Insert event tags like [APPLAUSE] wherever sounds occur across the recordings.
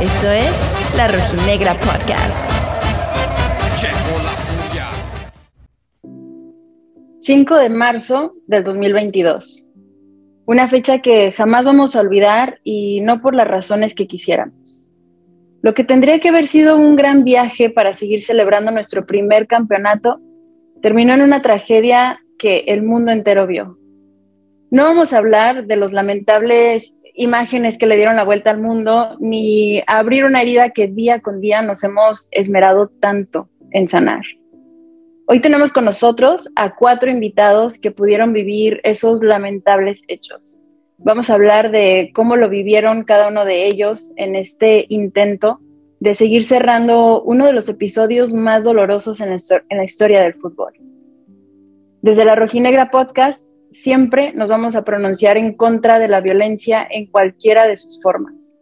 Esto es La Rojinegra Podcast. 5 de marzo del 2022. Una fecha que jamás vamos a olvidar y no por las razones que quisiéramos. Lo que tendría que haber sido un gran viaje para seguir celebrando nuestro primer campeonato terminó en una tragedia que el mundo entero vio. No vamos a hablar de los lamentables imágenes que le dieron la vuelta al mundo, ni abrir una herida que día con día nos hemos esmerado tanto en sanar. Hoy tenemos con nosotros a cuatro invitados que pudieron vivir esos lamentables hechos. Vamos a hablar de cómo lo vivieron cada uno de ellos en este intento de seguir cerrando uno de los episodios más dolorosos en la, historia del fútbol. Desde la Rojinegra Podcast siempre nos vamos a pronunciar en contra de la violencia en cualquiera de sus formas.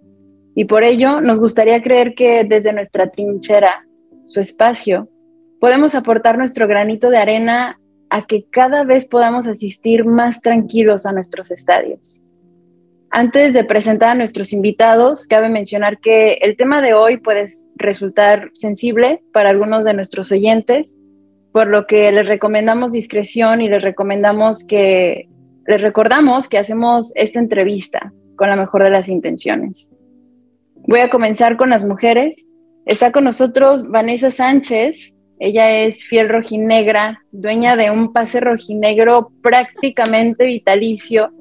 Y por ello nos gustaría creer que desde nuestra trinchera, su espacio, podemos aportar nuestro granito de arena a que cada vez podamos asistir más tranquilos a nuestros estadios. Antes de presentar a nuestros invitados, cabe mencionar que el tema de hoy puede resultar sensible para algunos de nuestros oyentes, por lo que les recomendamos discreción y les recomendamos que les recordamos que hacemos esta entrevista con la mejor de las intenciones. Voy a comenzar con las mujeres. Está con nosotros Vanessa Sánchez, ella es fiel rojinegra, dueña de un pase rojinegro prácticamente vitalicio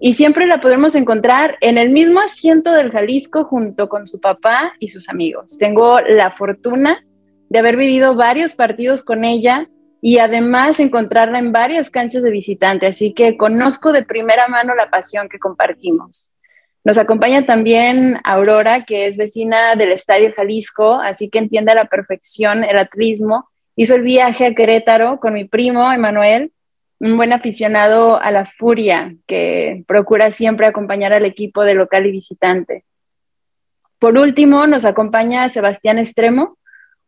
y siempre la podemos encontrar en el mismo asiento del Jalisco junto con su papá y sus amigos. Tengo la fortuna de haber vivido varios partidos con ella y además encontrarla en varias canchas de visitante, así que conozco de primera mano la pasión que compartimos. Nos acompaña también Aurora, que es vecina del Estadio Jalisco, así que entiende a la perfección el atlismo. Hizo el viaje a Querétaro con mi primo Emanuel, un buen aficionado a la furia, que procura siempre acompañar al equipo de local y visitante. Por último, nos acompaña Sebastián Extremo,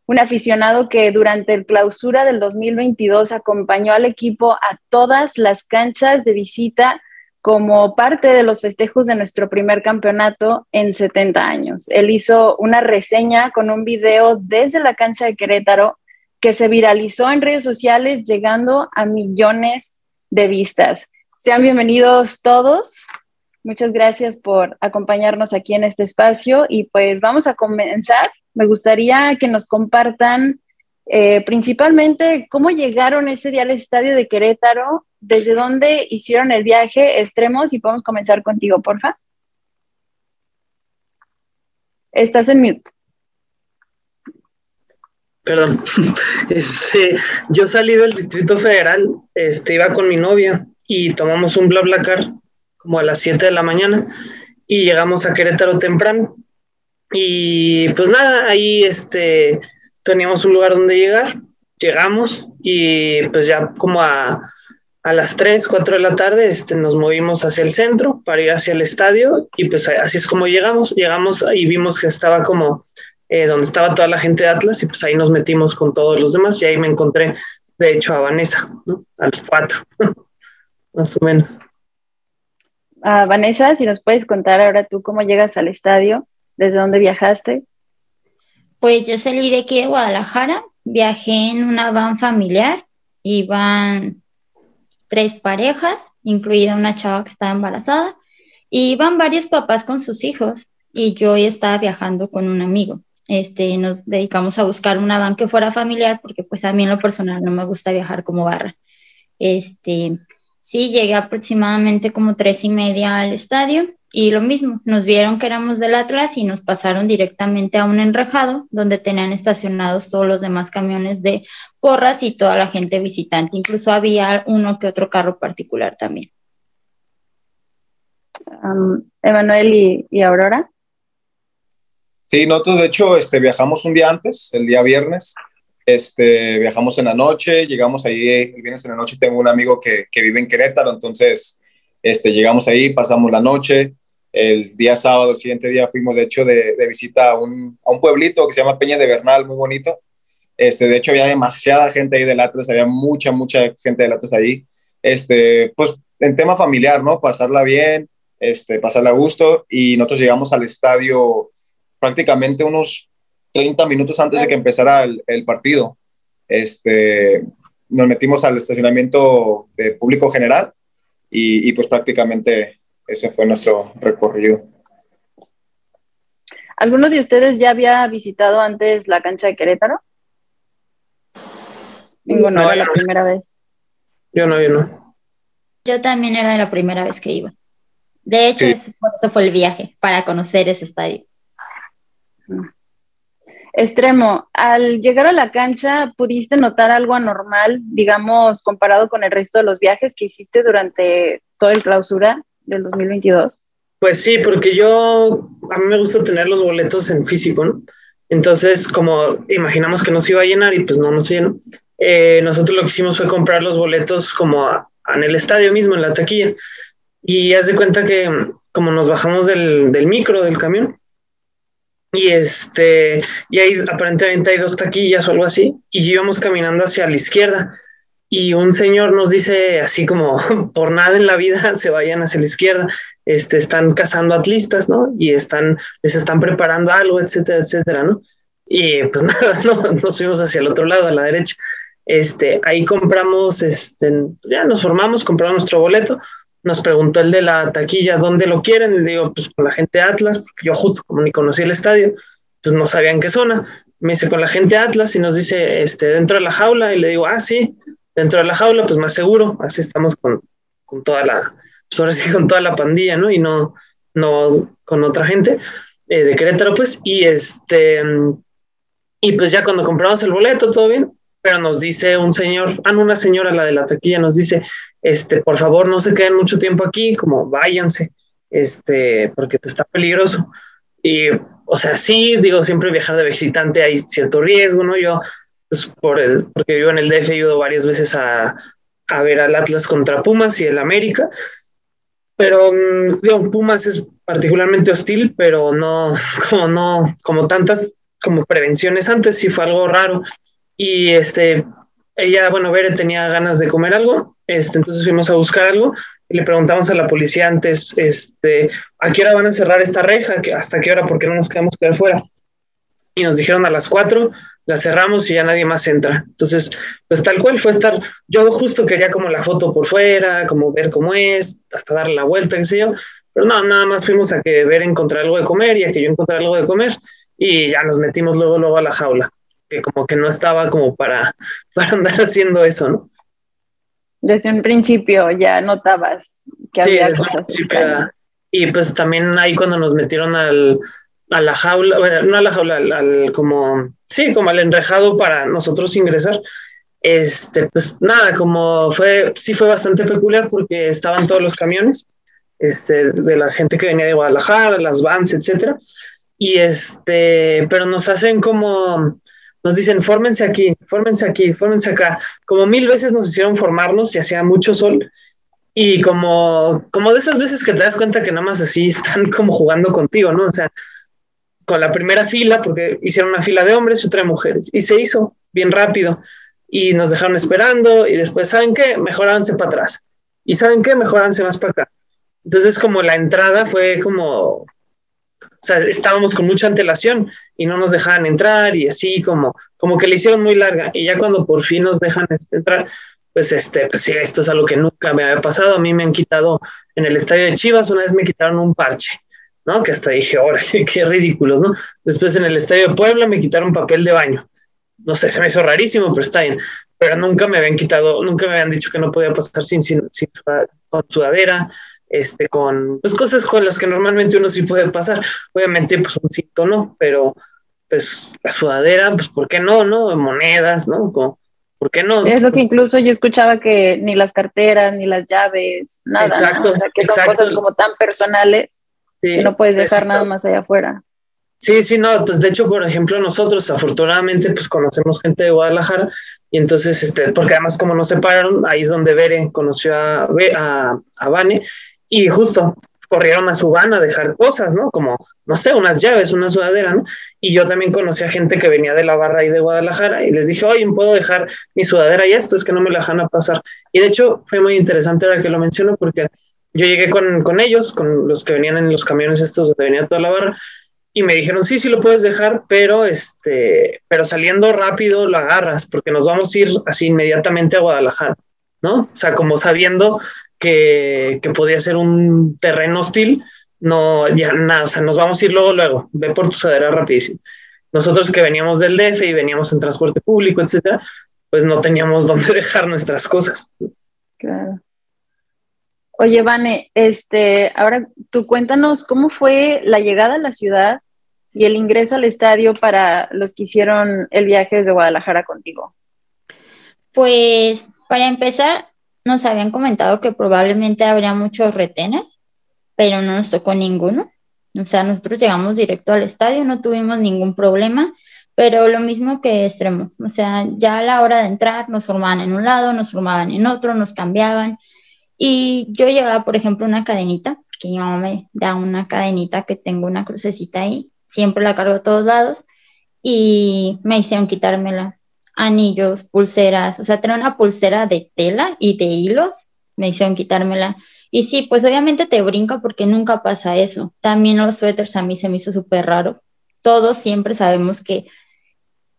un aficionado que durante el clausura del 2022 acompañó al equipo a todas las canchas de visita como parte de los festejos de nuestro primer campeonato en 70 años. Él hizo una reseña con un video desde la cancha de Querétaro que se viralizó en redes sociales llegando a millones de vistas. Sean bienvenidos todos. Muchas gracias por acompañarnos aquí en este espacio y pues vamos a comenzar. Me gustaría que nos compartan eh, principalmente cómo llegaron ese día al estadio de Querétaro desde dónde hicieron el viaje extremos y podemos comenzar contigo, porfa. Estás en mute. Perdón. [LAUGHS] Este, yo salí del Distrito Federal, este, iba con mi novia y tomamos un BlaBlaCar como a las 7 de la mañana y llegamos a Querétaro temprano. Y pues nada, ahí este, teníamos un lugar donde llegar, llegamos y pues ya como a a las 3, 4 de la tarde este, nos movimos hacia el centro para ir hacia el estadio y pues así es como llegamos. Llegamos y vimos que estaba como eh, donde estaba toda la gente de Atlas y pues ahí nos metimos con todos los demás y ahí me encontré de hecho a Vanessa, ¿no? A las 4, [LAUGHS] más o menos. Ah, Vanessa, si nos puedes contar ahora tú cómo llegas al estadio, desde dónde viajaste. Pues yo salí de aquí de Guadalajara, viajé en una van familiar, iban tres parejas, incluida una chava que estaba embarazada, y iban varios papás con sus hijos y yo estaba viajando con un amigo. Este, nos dedicamos a buscar una van que fuera familiar porque pues a mí en lo personal no me gusta viajar como barra. Este, sí, llegué aproximadamente como tres y media al estadio y lo mismo, nos vieron que éramos del Atlas y nos pasaron directamente a un enrejado donde tenían estacionados todos los demás camiones de porras y toda la gente visitante. Incluso había uno que otro carro particular también. Emanuel y, Aurora. Sí, nosotros de hecho este, viajamos un día antes, el día viernes. Este, viajamos en la noche, llegamos ahí el viernes en la noche. Tengo un amigo que, que vive en Querétaro, entonces este, llegamos ahí, pasamos la noche el día sábado, el siguiente día, fuimos de hecho de, visita a un, a un, pueblito que se llama Peña de Bernal, muy bonito. Este, de hecho, había demasiada gente ahí de Atlas, había mucha, mucha gente de Atlas ahí. este, pues en tema familiar, ¿no? Pasarla bien, este, pasarla a gusto y nosotros llegamos al estadio prácticamente unos 30 minutos antes de que empezara el, el partido. Este, nos metimos al estacionamiento de público general y, y, pues prácticamente ese fue nuestro recorrido. ¿Alguno de ustedes ya había visitado antes la cancha de Querétaro? Ninguno, No, era la no. primera vez. Yo no, yo no. Yo también era la primera vez que iba. De hecho, Sí. es- por eso fue el viaje, para conocer ese estadio. Extremo, al llegar a la cancha, ¿pudiste notar algo anormal, digamos, comparado con el resto de los viajes que hiciste durante todo el clausura del 2022? Pues sí, porque yo, a mí me gusta tener los boletos en físico, ¿no? Entonces, como imaginamos que nos iba a llenar y pues no nos llenó, eh, nosotros lo que hicimos fue comprar los boletos como a- en el estadio mismo, en la taquilla. Y haz de cuenta que como nos bajamos del, del micro, del camión, y este, y ahí aparentemente hay dos taquillas o algo así, y íbamos caminando hacia la izquierda. Y un señor nos dice así como, [LAUGHS] por nada en la vida [LAUGHS] se vayan hacia la izquierda, este, están cazando atlistas, ¿no? Y están, les están preparando algo, etcétera, etcétera, ¿no? Y pues [LAUGHS] nada, no, nos fuimos hacia el otro lado, a la derecha. Este, ahí compramos, este, ya nos formamos, compramos nuestro boleto. Nos preguntó el de la taquilla dónde lo quieren. Le digo, pues con la gente Atlas, porque yo justo como ni conocí el estadio, pues no sabía en qué zona. Me dice con la gente Atlas y nos dice, este, dentro de la jaula. Y le digo, ah, sí, dentro de la jaula, pues más seguro. Así estamos con, con toda la, pues ahora con toda la pandilla, ¿no? Y no, no con otra gente eh, de Querétaro, pues. Y este, y pues ya cuando compramos el boleto, todo bien, pero nos dice un señor, ah, una señora, la de la taquilla, nos dice, este, por favor, no se queden mucho tiempo aquí, como váyanse, este, porque pues, está peligroso. Y, o sea, sí, digo, siempre viajar de visitante hay cierto riesgo, ¿no? Yo, pues, por el, porque vivo en el DF, he ido varias veces a, a ver al Atlas contra Pumas y el América, pero, mm, digo, Pumas es particularmente hostil, pero no, [LAUGHS] como no, como tantas, como prevenciones antes, sí fue algo raro. Y este, ella, bueno, Bere tenía ganas de comer algo, este, entonces fuimos a buscar algo y le preguntamos a la policía antes, este, ¿a qué hora van a cerrar esta reja? ¿Qué- ¿Hasta qué hora? Porque no nos quedamos quedar fuera. Y nos dijeron a las cuatro, la cerramos y ya nadie más entra. Entonces, pues tal cual fue estar, yo justo quería como la foto por fuera, como ver cómo es, hasta darle la vuelta, qué sé yo, pero no, nada más fuimos a que ver encontrar algo de comer y a que yo encontrara algo de comer y ya nos metimos luego, luego a la jaula, que como que no estaba como para, [LAUGHS] para andar haciendo eso, ¿no? Desde un principio ya notabas que Sí, había cosas era- Y pues también ahí cuando nos metieron al, a la jaula, bueno, no a la jaula, al, al como, sí, como al enrejado para nosotros ingresar, este, pues nada, como fue, sí fue bastante peculiar porque estaban todos los camiones, este, de la gente que venía de Guadalajara, las vans, etcétera, y este, pero nos hacen como, nos dicen, fórmense aquí, fórmense aquí, fórmense acá, como mil veces nos hicieron formarnos y hacía mucho sol, y como, como de esas veces que te das cuenta que nada más así están [LAUGHS] como jugando contigo, ¿no? O sea, con la primera fila, porque hicieron una fila de hombres y otra de mujeres, y se hizo bien rápido, y nos dejaron esperando, y después, ¿saben qué? Mejorábanse para atrás, y ¿saben qué? Mejorábanse más para acá. Entonces, como la entrada fue como, sea, estábamos con mucha antelación y no nos dejaban entrar, y así como, como que le hicieron muy larga, y ya cuando por fin nos dejan este, entrar, pues este, pues sí, esto es algo que nunca me había pasado. A mí me han quitado en el estadio de Chivas, una vez me quitaron un parche, ¿no? Que hasta dije, ahora qué ridículos, ¿no? Después en el estadio de Puebla me quitaron papel de baño. No sé, se me hizo rarísimo, pero está bien. Pero nunca me habían quitado, nunca me habían dicho que no podía pasar sin, sin, sin con sudadera, este, con pues cosas con las que normalmente uno sí puede pasar. Obviamente, pues un cinto no, pero pues la sudadera, pues ¿por qué no, no? Monedas, ¿no? Como, ¿Por qué no? Es lo que incluso yo escuchaba que ni las carteras, ni las llaves, nada. Exacto, ¿no? O sea, que son exacto. cosas como tan personales Sí, que no puedes dejar exacto. nada más allá afuera. Sí, sí, no, pues de hecho, por ejemplo, nosotros afortunadamente pues conocemos gente de Guadalajara y entonces, este, porque además como nos separaron, ahí es donde Bere conoció a, a, a Vane y justo corrieron a su van a dejar cosas, ¿no? Como, no sé, unas llaves, una sudadera, ¿no? Y yo también conocí a gente que venía de la barra ahí de Guadalajara y les dije, oye, ¿puedo dejar mi sudadera y esto? Es que no me la dejan a pasar. Y de hecho fue muy interesante ahora que lo menciono porque yo llegué con, con ellos, con los que venían en los camiones estos donde venía toda la barra, y me dijeron, sí, sí lo puedes dejar, pero, este, pero saliendo rápido lo agarras porque nos vamos a ir así inmediatamente a Guadalajara, ¿no? O sea, como sabiendo que, que podía ser un terreno hostil, no, ya nada, o sea, nos vamos a ir luego, luego, ve por tu sudadera rapidísimo. Nosotros que veníamos del DF y veníamos en transporte público, etcétera, pues no teníamos [LAUGHS] dónde dejar nuestras cosas. Claro. Oye, Vane, este, ahora tú cuéntanos cómo fue la llegada a la ciudad y el ingreso al estadio para los que hicieron el viaje desde Guadalajara contigo. Pues para empezar, nos habían comentado que probablemente habría muchos retenes, pero no nos tocó ninguno. O sea, nosotros llegamos directo al estadio, no tuvimos ningún problema, pero lo mismo que extremo. O sea, ya a la hora de entrar nos formaban en un lado, nos formaban en otro, nos cambiaban. Y yo llevaba, por ejemplo, una cadenita, porque mi mamá me da una cadenita que tengo una crucecita ahí, siempre la cargo a todos lados, y me hicieron quitármela anillos, pulseras, o sea, tener una pulsera de tela y de hilos, me hicieron quitármela. Y sí, pues obviamente te brinca porque nunca pasa eso. También los suéteres a mí se me hizo súper raro. Todos siempre sabemos que,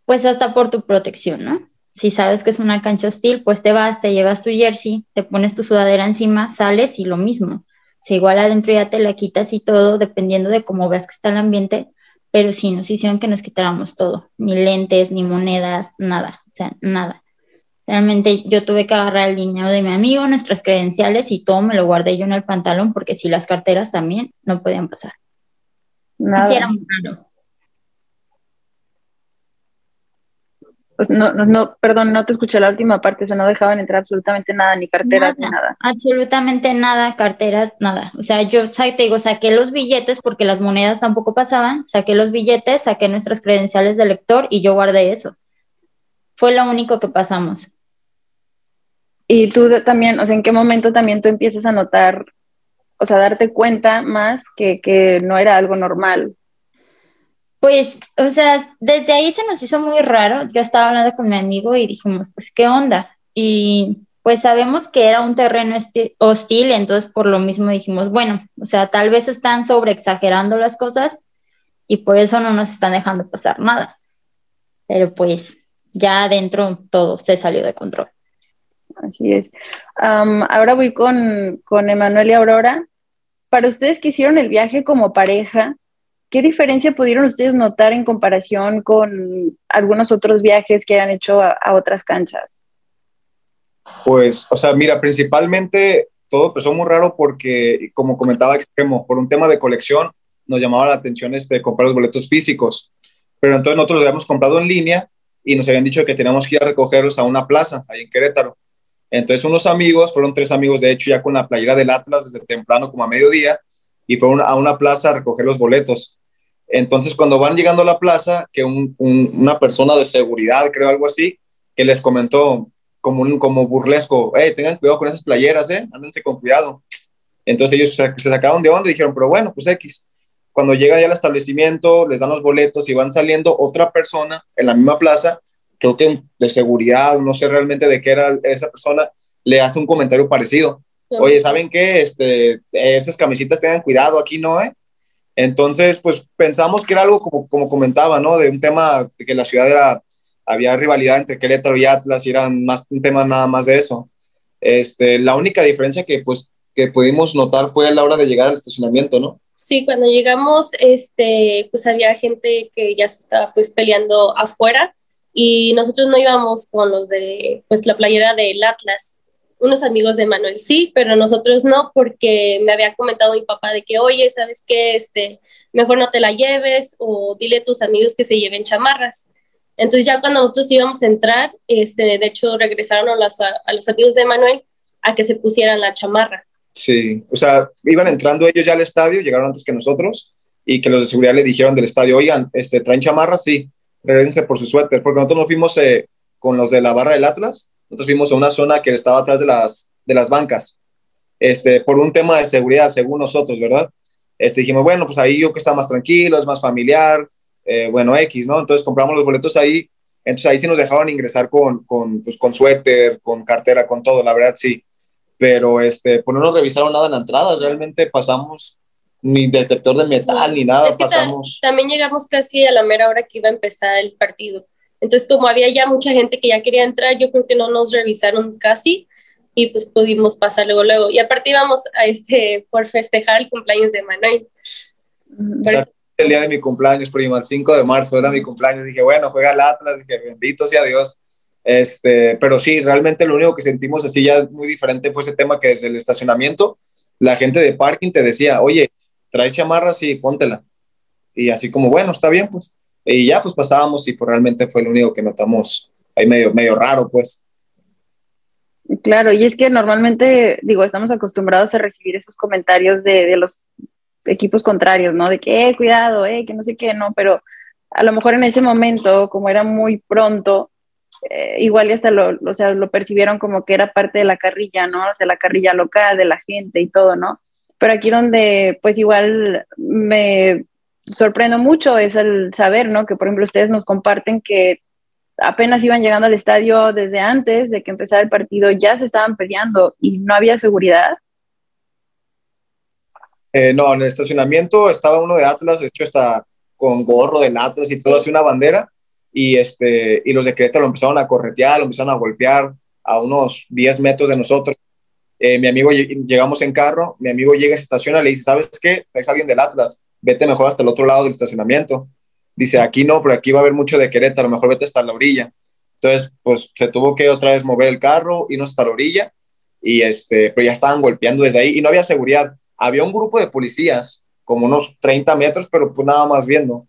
pues hasta por tu protección, ¿no? Si sabes que es una cancha hostil, pues te vas, te llevas tu jersey, te pones tu sudadera encima, sales y lo mismo. Se igual adentro ya te la quitas y todo, dependiendo de cómo veas que está el ambiente, pero sí nos hicieron que nos quitáramos todo, ni lentes, ni monedas, nada, o sea, nada. Realmente yo tuve que agarrar el dinero de mi amigo, nuestras credenciales y todo me lo guardé yo en el pantalón porque si las carteras también no podían pasar. Nada. Sí, era muy raro. No, no, no, perdón, no te escuché la última parte, o sea, no dejaban entrar absolutamente nada, ni carteras, ni nada. Absolutamente nada, carteras, nada. O sea, yo te digo, saqué los billetes porque las monedas tampoco pasaban, saqué los billetes, saqué nuestras credenciales de lector y yo guardé eso. Fue lo único que pasamos. Y tú también, o sea, ¿en qué momento también tú empiezas a notar, o sea, darte cuenta más que, que no era algo normal? Pues, o sea, desde ahí se nos hizo muy raro. Yo estaba hablando con mi amigo y dijimos, pues, ¿qué onda? Y pues sabemos que era un terreno hostil, entonces por lo mismo dijimos, bueno, o sea, tal vez están sobreexagerando las cosas y por eso no nos están dejando pasar nada. Pero pues ya adentro todo se salió de control. Así es. Am, ahora voy con, con Emanuel y Aurora. Para ustedes que hicieron el viaje como pareja, ¿qué diferencia pudieron ustedes notar en comparación con algunos otros viajes que han hecho a, a otras canchas? Pues, o sea, mira, principalmente todo empezó muy raro porque, como comentaba Extremo, por un tema de colección nos llamaba la atención este, comprar los boletos físicos. Pero entonces nosotros los habíamos comprado en línea y nos habían dicho que teníamos que ir a recogerlos a una plaza ahí en Querétaro. Entonces unos amigos, fueron tres amigos de hecho ya con la playera del Atlas desde temprano como a mediodía y fueron a una plaza a recoger los boletos. Entonces cuando van llegando a la plaza, que un, un, una persona de seguridad, creo algo así, que les comentó como, un, como burlesco, hey, tengan cuidado con esas playeras, eh, ándense con cuidado. Entonces ellos se, se sacaron de onda y dijeron, pero bueno, pues X. Cuando llega ya al establecimiento, les dan los boletos y van saliendo otra persona en la misma plaza, creo que de seguridad, no sé realmente de qué era esa persona, le hace un comentario parecido. Oye, ¿saben qué? Este, esas camisitas tengan cuidado, aquí no, ¿eh? Entonces, pues pensamos que era algo como, como comentaba, ¿no? De un tema de que la ciudad era, había rivalidad entre Querétaro y Atlas y era más un tema nada más de eso. Este, la única diferencia que, pues, que pudimos notar fue a la hora de llegar al estacionamiento, ¿no? Sí, cuando llegamos, este, pues había gente que ya se estaba pues peleando afuera y nosotros no íbamos con los de pues la playera del Atlas. Unos amigos de Manuel sí, pero nosotros no, porque me había comentado mi papá de que, oye, ¿sabes qué? Este, mejor no te la lleves o dile a tus amigos que se lleven chamarras. Entonces ya cuando nosotros íbamos a entrar, este, de hecho regresaron a, las, a los amigos de Manuel a que se pusieran la chamarra. Sí, o sea, iban entrando ellos ya al estadio, llegaron antes que nosotros y que los de seguridad le dijeron del estadio, oigan, este, ¿traen chamarras? Sí, regresense por su suéter, porque nosotros nos fuimos eh, con los de la barra del Atlas, nosotros fuimos a una zona que estaba atrás de las, de las bancas. este, por un tema de seguridad, según nosotros, ¿verdad? Este, dijimos, bueno, pues ahí yo que está más tranquilo, es más familiar, eh, bueno, X, ¿no? Entonces compramos los boletos ahí, entonces ahí sí nos dejaban ingresar con, con, pues, con suéter, con cartera, con todo, la verdad sí. Pero este, pues no nos revisaron nada en la entrada, realmente pasamos ni detector de metal ni nada, pasamos. también llegamos casi a la mera hora que iba a empezar el partido. Entonces, como había ya mucha gente que ya quería entrar, yo creo que no nos revisaron casi y pues pudimos pasar luego, luego. Y aparte íbamos a este, por festejar el cumpleaños de Manuel. el día de mi cumpleaños, prima, el 5 de marzo era mi cumpleaños. Dije, bueno, juega el Atlas, dije, bendito sea Dios. Este, pero sí, realmente lo único que sentimos así ya muy diferente fue ese tema que desde el estacionamiento, la gente de parking te decía, oye, traes chamarras y póntela. Y así como, bueno, está bien, pues. Y ya pues pasábamos y pues realmente fue lo único que notamos ahí medio, medio raro, pues. Claro, y es que normalmente, digo, estamos acostumbrados a recibir esos comentarios de, de los equipos contrarios, ¿no? De que, eh, cuidado, eh, que no sé qué, no, pero a lo mejor en ese momento, como era muy pronto, eh, igual y hasta lo, o sea, lo percibieron como que era parte de la carrilla, ¿no? O sea, la carrilla local de la gente y todo, ¿no? Pero aquí donde, pues igual me sorprendo mucho es el saber, ¿no? Que por ejemplo ustedes nos comparten que apenas iban llegando al estadio desde antes de que empezara el partido, ya se estaban peleando y no había seguridad. Eh, no, en el estacionamiento estaba uno de Atlas, de hecho está con gorro del Atlas y todo así una bandera, y, este, y los de Querétaro lo empezaron a corretear, lo empezaron a golpear a unos 10 metros de nosotros. Eh, mi amigo, llegamos en carro, mi amigo llega, se estaciona, le dice, ¿sabes qué? Es alguien del Atlas, vete mejor hasta el otro lado del estacionamiento. Dice, aquí no, pero aquí va a haber mucho de Querétaro, mejor vete hasta la orilla. Entonces, pues se tuvo que otra vez mover el carro, irnos hasta la orilla, y este, pero ya estaban golpeando desde ahí y no había seguridad. Había un grupo de policías, como unos 30 metros, pero pues nada más viendo.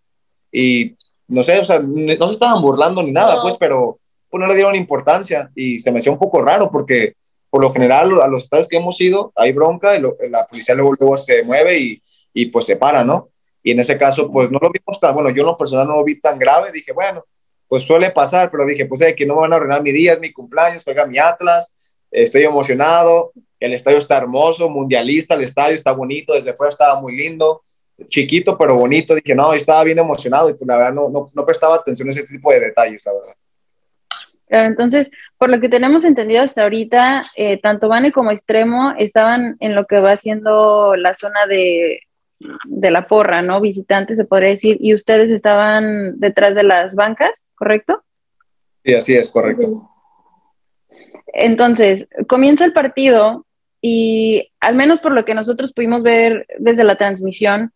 Y no sé, o sea, no se estaban burlando ni nada, pues, pero pues no le dieron importancia y se me hacía un poco raro porque por lo general a los estados que hemos ido hay bronca y la policía luego, luego se mueve y, y, pues se para, ¿no? Y en ese caso pues no lo vimos tan, bueno, yo en lo personal no lo vi tan grave, dije, bueno, pues suele pasar, pero dije, pues que no me van a arruinar mi día, es mi cumpleaños, juega mi Atlas, estoy emocionado, el estadio está hermoso, mundialista, el estadio está bonito, desde fuera estaba muy lindo, chiquito pero bonito, dije, no, yo estaba bien emocionado y pues la verdad no, no, no prestaba atención a ese tipo de detalles, la verdad. Claro, entonces, por lo que tenemos entendido hasta ahorita, eh, tanto Vane como Extremo estaban en lo que va siendo la zona de, de la porra, ¿no? Visitantes, se podría decir, y ustedes estaban detrás de las bancas, ¿correcto? Sí, así es, correcto. Entonces, comienza el partido y al menos por lo que nosotros pudimos ver desde la transmisión,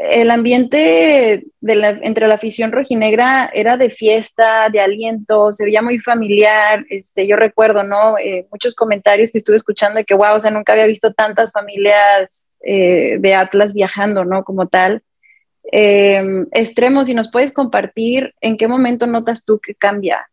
el ambiente entre la afición rojinegra era de fiesta, de aliento, se veía muy familiar. Este, yo recuerdo, ¿no? Eh, muchos comentarios que estuve escuchando de que, wow, o sea, nunca había visto tantas familias eh, de Atlas viajando, ¿no? Como tal. Eh, extremo, si nos puedes compartir, ¿en qué momento notas tú que cambia?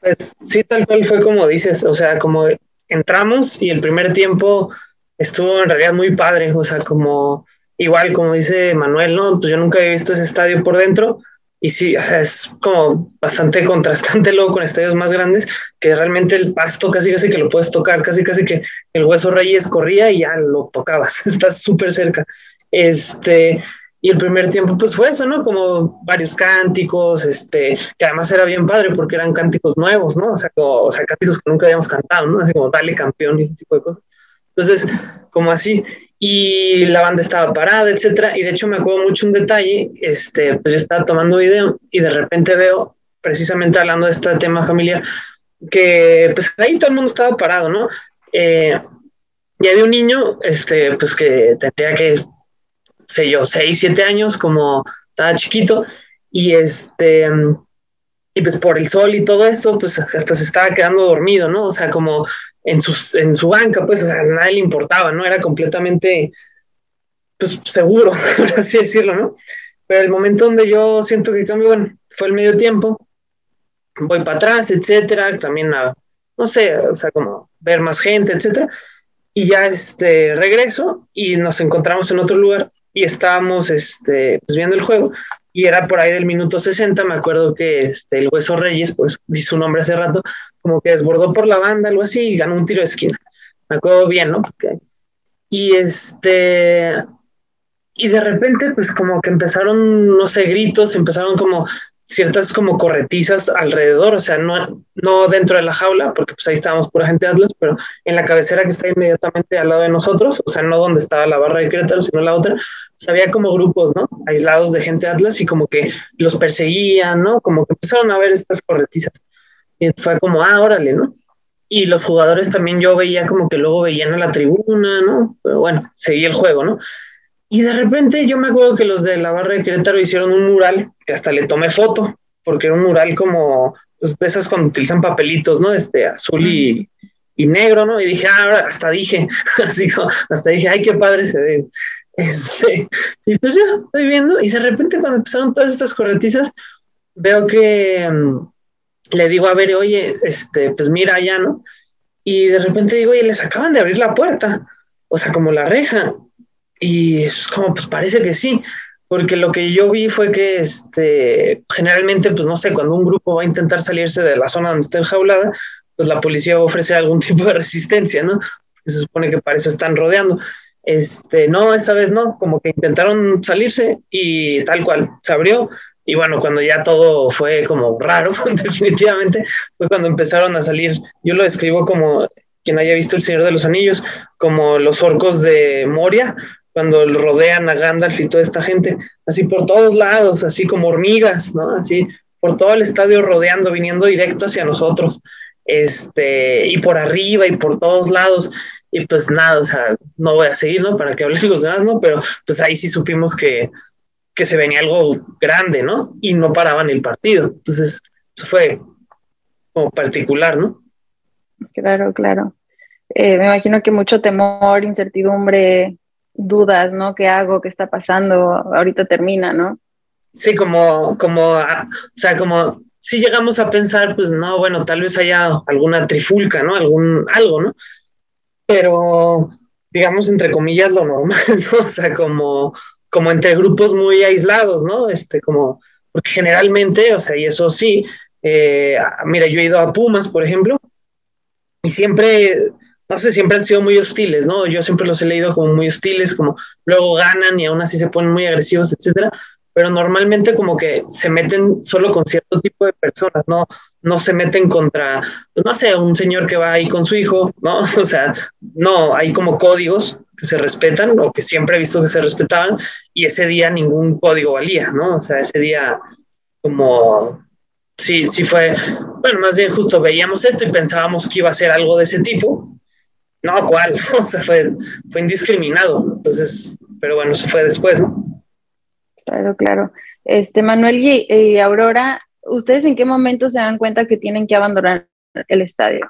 Pues sí, tal cual fue como dices, o sea, como entramos y el primer tiempo estuvo en realidad muy padre, o sea, como igual como dice Manuel, ¿no? Pues yo nunca había visto ese estadio por dentro y sí, o sea, es como bastante [LAUGHS] contrastante luego con estadios más grandes, que realmente el pasto casi casi que lo puedes tocar, casi casi que el hueso Reyes corría y ya lo tocabas, [LAUGHS] estás súper cerca. Este, y el primer tiempo pues fue eso, ¿no? Como varios cánticos, este, que además era bien padre porque eran cánticos nuevos, ¿no? O sea, o sea cánticos que nunca habíamos cantado, ¿no? Así como dale campeón y ese tipo de cosas. Entonces, como así, y la banda estaba parada, etcétera, y de hecho me acuerdo mucho un detalle, este, pues yo estaba tomando video y de repente veo, precisamente hablando de este tema familiar, que pues ahí todo el mundo estaba parado, ¿no? Eh, y había un niño, este, pues que tendría que, sé yo, seis, siete años, como estaba chiquito, y este, y pues por el sol y todo esto, pues hasta se estaba quedando dormido, ¿no? O sea, como en, sus, en su banca, pues, o sea, a nadie le importaba, ¿no? Era completamente, pues, seguro, [LAUGHS] por así decirlo, ¿no? Pero el momento donde yo siento que cambió, bueno, fue el medio tiempo, voy para atrás, etcétera, también a, no sé, o sea, como ver más gente, etcétera, y ya, este, regreso y nos encontramos en otro lugar y estábamos, este, pues, viendo el juego y era por ahí del minuto 60, me acuerdo que este, el Hueso Reyes, pues di su nombre hace rato, como que desbordó por la banda, algo así, y ganó un tiro de esquina. me acuerdo bien, ¿no? Y este, y de repente, pues como que empezaron, no sé, gritos, empezaron como ciertas como corretizas alrededor, o sea, no, no dentro de la jaula, porque pues ahí estábamos pura gente Atlas, pero en la cabecera que está inmediatamente al lado de nosotros, o sea, no donde estaba la barra de Querétaro, sino la otra, pues había como grupos, ¿no? Aislados de gente Atlas y como que los perseguían, ¿no? Como que empezaron a ver estas corretizas. Y fue como, ah, órale, ¿no? Y los jugadores también yo veía como que luego veían a la tribuna, ¿no? Pero bueno, seguía el juego, ¿no? Y de repente yo me acuerdo que los de la barra de Querétaro hicieron un mural que hasta le tomé foto, porque era un mural como pues, de esas cuando utilizan papelitos, ¿no? Este azul y, y negro, ¿no? Y dije, ah, hasta dije, [LAUGHS] así como, hasta dije, ay, qué padre se ve. Este, y pues ya, estoy viendo, y de repente cuando empezaron todas estas corretizas, veo que um, le digo, a ver, oye, este, pues mira allá, ¿no? Y de repente digo, oye, les acaban de abrir la puerta, o sea, como la reja. Y es como, pues parece que sí, porque lo que yo vi fue que este, generalmente, pues no sé, cuando un grupo va a intentar salirse de la zona donde está enjaulada, pues la policía ofrecer algún [LAUGHS] tipo de resistencia, ¿no? se supone que para eso están rodeando. Este, no, esa vez no, como que intentaron salirse y tal cual, se abrió. Y bueno, cuando ya todo fue como raro, [LAUGHS] definitivamente, fue cuando empezaron a salir, yo lo describo como quien haya visto El Señor de los Anillos, como los orcos de Moria, cuando rodean a Gandalf y toda esta gente, así por todos lados, así como hormigas, ¿no? Así por todo el estadio rodeando, viniendo directo hacia nosotros, este, y por arriba y por todos lados. Y pues nada, o sea, no voy a seguir, ¿no? Para que hablen los demás, ¿no? Pero pues ahí sí supimos que, que se venía algo grande, ¿no? Y no paraban el partido. Entonces, eso fue como particular, ¿no? Claro, claro. Eh, me imagino que mucho temor, incertidumbre, dudas, ¿no? ¿Qué hago? ¿Qué está pasando? Ahorita termina, ¿no? Sí, como, como, ah, o sea, como si llegamos a pensar, pues no, bueno, tal vez haya alguna trifulca, ¿no? Algún, algo, ¿no? Pero, digamos, entre comillas, lo normal, [LAUGHS] ¿no? O sea, como, como entre grupos muy aislados, ¿no? Este, como, generalmente, o sea, y eso sí, eh, mira, yo he ido a Pumas, por ejemplo, y siempre no sé, siempre han sido muy hostiles, ¿no? Yo siempre los he leído como muy hostiles, como luego ganan y aún así se ponen muy agresivos, etcétera, pero normalmente como que se meten solo con cierto tipo de personas, no, no se meten contra, pues no sé, un señor que va ahí con su hijo, ¿no? [LAUGHS] O sea, no, hay como códigos que se respetan o que siempre he visto que se respetaban y ese día ningún código valía, ¿no? O sea, ese día como sí, sí fue, bueno, más bien justo veíamos esto y pensábamos que iba a ser algo de ese tipo no, ¿cuál? [LAUGHS] O sea, fue, fue indiscriminado. Entonces, pero bueno, eso fue después, ¿no? Claro, claro. Este, Manuel y, Aurora, ¿ustedes en qué momento se dan cuenta que tienen que abandonar el estadio?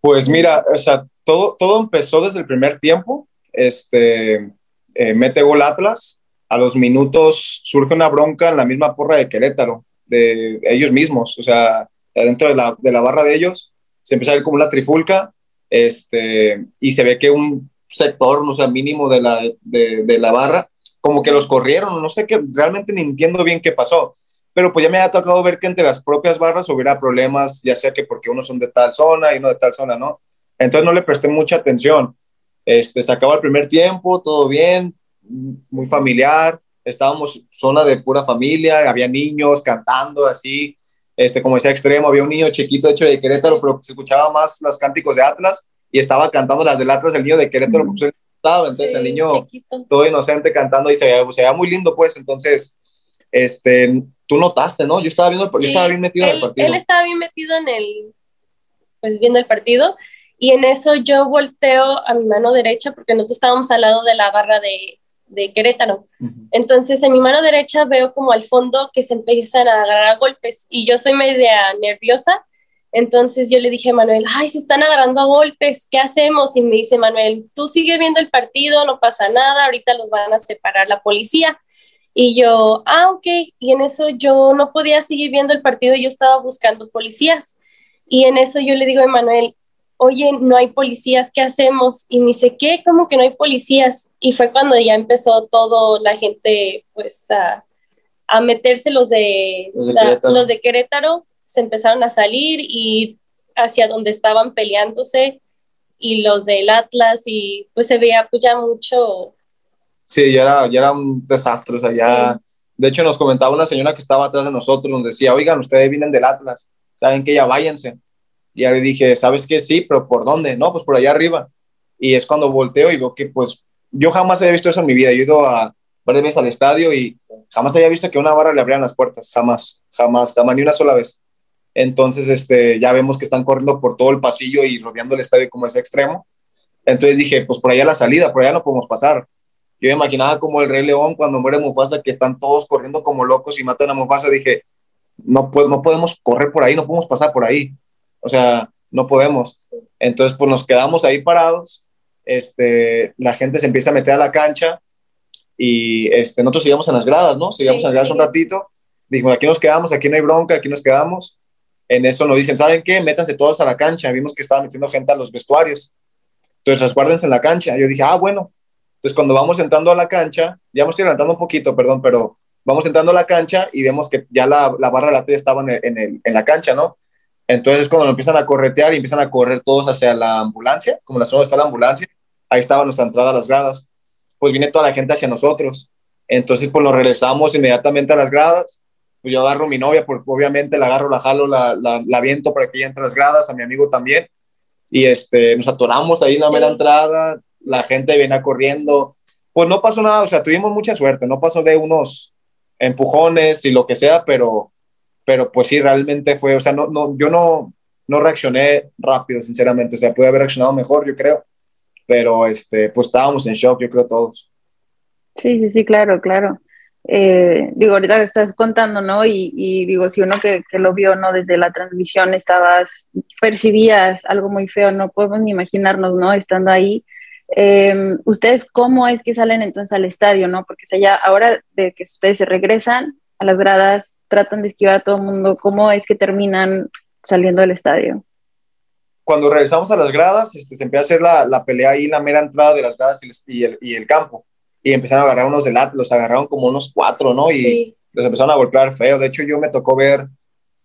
Pues mira, o sea, todo, todo empezó desde el primer tiempo. Este, eh, mete gol Atlas. A los minutos surge una bronca en la misma porra de Querétaro, de ellos mismos, o sea, dentro de la, de la barra de ellos se empieza a ver como una trifulca, este, y se ve que un sector, no sé, mínimo de la, de, la barra, como que los corrieron, no sé qué, realmente ni entiendo bien qué pasó, pero pues ya me ha tocado ver que entre las propias barras hubiera problemas, ya sea que porque unos son de tal zona y uno de tal zona, ¿no? Entonces no le presté mucha atención. Este, se acabó el primer tiempo, todo bien, muy familiar, estábamos zona de pura familia, había niños cantando así, este, como decía Extremo, había un niño chiquito hecho de Querétaro, pero se escuchaba más los cánticos de Atlas y estaba cantando las del Atlas el niño de Querétaro, estaba, entonces el niño todo inocente cantando y se veía, se veía, muy lindo, pues, entonces, este, tú notaste, ¿no? Yo estaba viendo, yo estaba bien metido en el partido. Él estaba bien metido en el, pues, viendo el partido, y en eso yo volteo a mi mano derecha, porque nosotros estábamos al lado de la barra de, de Querétaro. Entonces, en mi mano derecha veo como al fondo que se empiezan a agarrar golpes y yo soy media nerviosa. Entonces yo le dije a Manuel, ay, se están agarrando a golpes, ¿qué hacemos? Y me dice Manuel, tú sigue viendo el partido, no pasa nada, ahorita los van a separar la policía. Y yo, ah, ok. Y en eso yo no podía seguir viendo el partido, yo estaba buscando policías. Y en eso yo le digo a Manuel, oye, no hay policías, ¿qué hacemos? Y me dice, ¿qué? ¿Cómo que no hay policías? Y fue cuando ya empezó todo la gente, pues, a, a meterse los de, los de, Querétaro, se empezaron a salir y hacia donde estaban peleándose y los del Atlas y pues se veía pues ya mucho. Sí, ya era, ya era un desastre, o sea, ya... De hecho, nos comentaba una señora que estaba atrás de nosotros, nos decía, oigan, ustedes vienen del Atlas, saben que ya váyanse. Ya le dije, ¿sabes qué? Sí, pero ¿por dónde? No, pues por allá arriba. Y es cuando volteo y veo que, pues, yo jamás había visto eso en mi vida. Yo he ido a varias veces al estadio y jamás había visto que una barra le abrieran las puertas, jamás, jamás, jamás, ni una sola vez. Entonces, este, ya vemos que están corriendo por todo el pasillo y rodeando el estadio como ese extremo. Entonces dije, pues por allá la salida, por allá no podemos pasar. Yo me imaginaba como el Rey León cuando muere Mufasa, que están todos corriendo como locos y matan a Mufasa. Dije, no, no podemos correr por ahí, no podemos pasar por ahí. O sea, no podemos. Entonces, pues nos quedamos ahí parados. Este, la gente se empieza a meter a la cancha y este, nosotros seguimos en las gradas, ¿no? Seguimos en las gradas un ratito. Dijimos, aquí nos quedamos, aquí no hay bronca, aquí nos quedamos. En eso nos dicen, ¿saben qué? Métanse todos a la cancha. Vimos que estaban metiendo gente a los vestuarios. Entonces, resguárdense en la cancha. Yo dije, ah, bueno. Entonces, cuando vamos entrando a la cancha, ya me estoy adelantando un poquito, perdón, pero vamos entrando a la cancha y vemos que ya la, la barra de la estaba en, en, el, en la cancha, ¿no? Entonces, cuando empiezan a corretear y empiezan a correr todos hacia la ambulancia, como la zona donde está la ambulancia, ahí estaba nuestra entrada a las gradas. Pues viene toda la gente hacia nosotros. Entonces, pues nos regresamos inmediatamente a las gradas. Pues yo agarro a mi novia, porque obviamente la agarro, la jalo, la, la, la viento para que ella entre a las gradas, a mi amigo también. Y este, nos atoramos ahí en la sí. mera entrada, la gente viene corriendo. Pues no pasó nada, o sea, tuvimos mucha suerte, no pasó de unos empujones y lo que sea, pero, pero pues sí, realmente fue, o sea, no, no, yo no, no reaccioné rápido, sinceramente, o sea, pude haber reaccionado mejor, yo creo, pero este, pues estábamos en shock, yo creo todos. Sí, sí, sí, claro, claro. Eh, digo, ahorita estás contando, ¿no? Y, digo, si uno que, que, lo vio, ¿no? Desde la transmisión estabas, percibías algo muy feo, no podemos ni imaginarnos, ¿no? Estando ahí. Eh, ¿Ustedes cómo es que salen entonces al estadio, no? Porque o sea, ya ahora de que ustedes se regresan a las gradas, tratan de esquivar a todo el mundo, ¿cómo es que terminan saliendo del estadio? Cuando regresamos a las gradas, este, se empieza a hacer la, la pelea ahí, la mera entrada de las gradas y el, y el campo y empezaron a agarrar unos de lat, los agarraron como unos cuatro, ¿no? Y sí. los empezaron a golpear feo. De hecho, yo me tocó ver,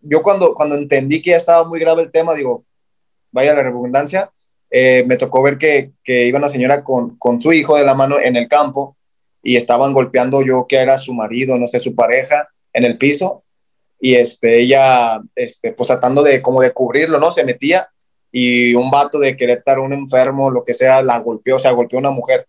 yo cuando, cuando entendí que ya estaba muy grave el tema, digo, vaya la redundancia, eh, me tocó ver que, que, iba una señora con, con su hijo de la mano en el campo y estaban golpeando yo que era su marido, no sé, su pareja, en el piso. Y este, ella, este, pues tratando de como de cubrirlo, ¿no? Se metía y un vato de Querétaro, un enfermo, lo que sea, la golpeó, o sea, golpeó a una mujer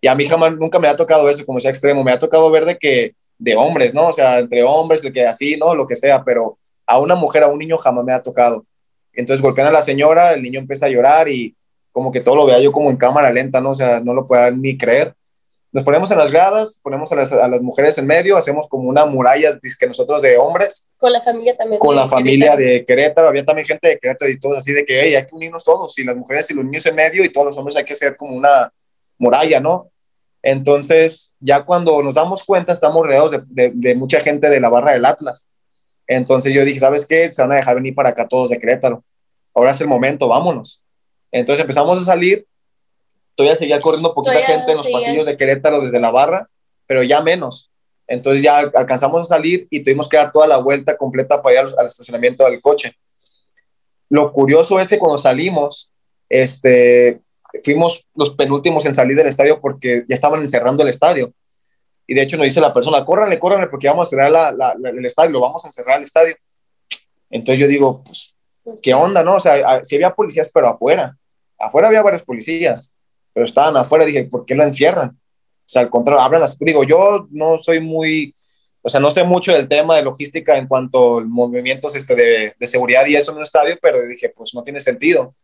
y a mí jamás, nunca me ha tocado eso, como sea extremo, me ha tocado ver de que, de hombres, ¿no? O sea, entre hombres, de que así, ¿no? Lo que sea, pero a una mujer, a un niño jamás me ha tocado. Entonces golpean a la señora, el niño empieza a llorar y como que todo lo vea yo como en cámara lenta, ¿no? O sea, no lo puedo ni creer. Nos ponemos en las gradas, ponemos a las, a las mujeres en medio, hacemos como una muralla, que nosotros de hombres. Con la familia también. Con la familia Querétaro. de Querétaro, había también gente de Querétaro y todos así de que, hey, hay que unirnos todos, y las mujeres y los niños en medio y todos los hombres hay que hacer como una muralla, ¿no? Entonces, ya cuando nos damos cuenta, estamos rodeados de, de, de, mucha gente de la barra del Atlas. Entonces yo dije, ¿sabes qué? Se van a dejar venir para acá todos de Querétaro. Ahora es el momento, vámonos. Entonces empezamos a salir. Todavía seguía corriendo poquita Todavía gente en los pasillos de Querétaro desde la barra, pero ya menos. Entonces ya alcanzamos a salir y tuvimos que dar toda la vuelta completa para ir al, al estacionamiento del coche. Lo curioso es que cuando salimos, este, fuimos los penúltimos en salir del estadio porque ya estaban encerrando el estadio. Y de hecho nos dice la persona, córranle, córranle, porque vamos a cerrar la, la, la, el estadio, lo vamos a encerrar el estadio. Entonces yo digo, pues, ¿qué onda, no? O sea, si había policías, pero afuera. Afuera había varios policías, pero estaban afuera. Dije, ¿por qué lo encierran? O sea, al contrario, abran las... Digo, yo no soy muy... O sea, no sé mucho del tema de logística en cuanto a movimientos este, de, de seguridad y eso en un estadio, pero dije, pues no tiene sentido.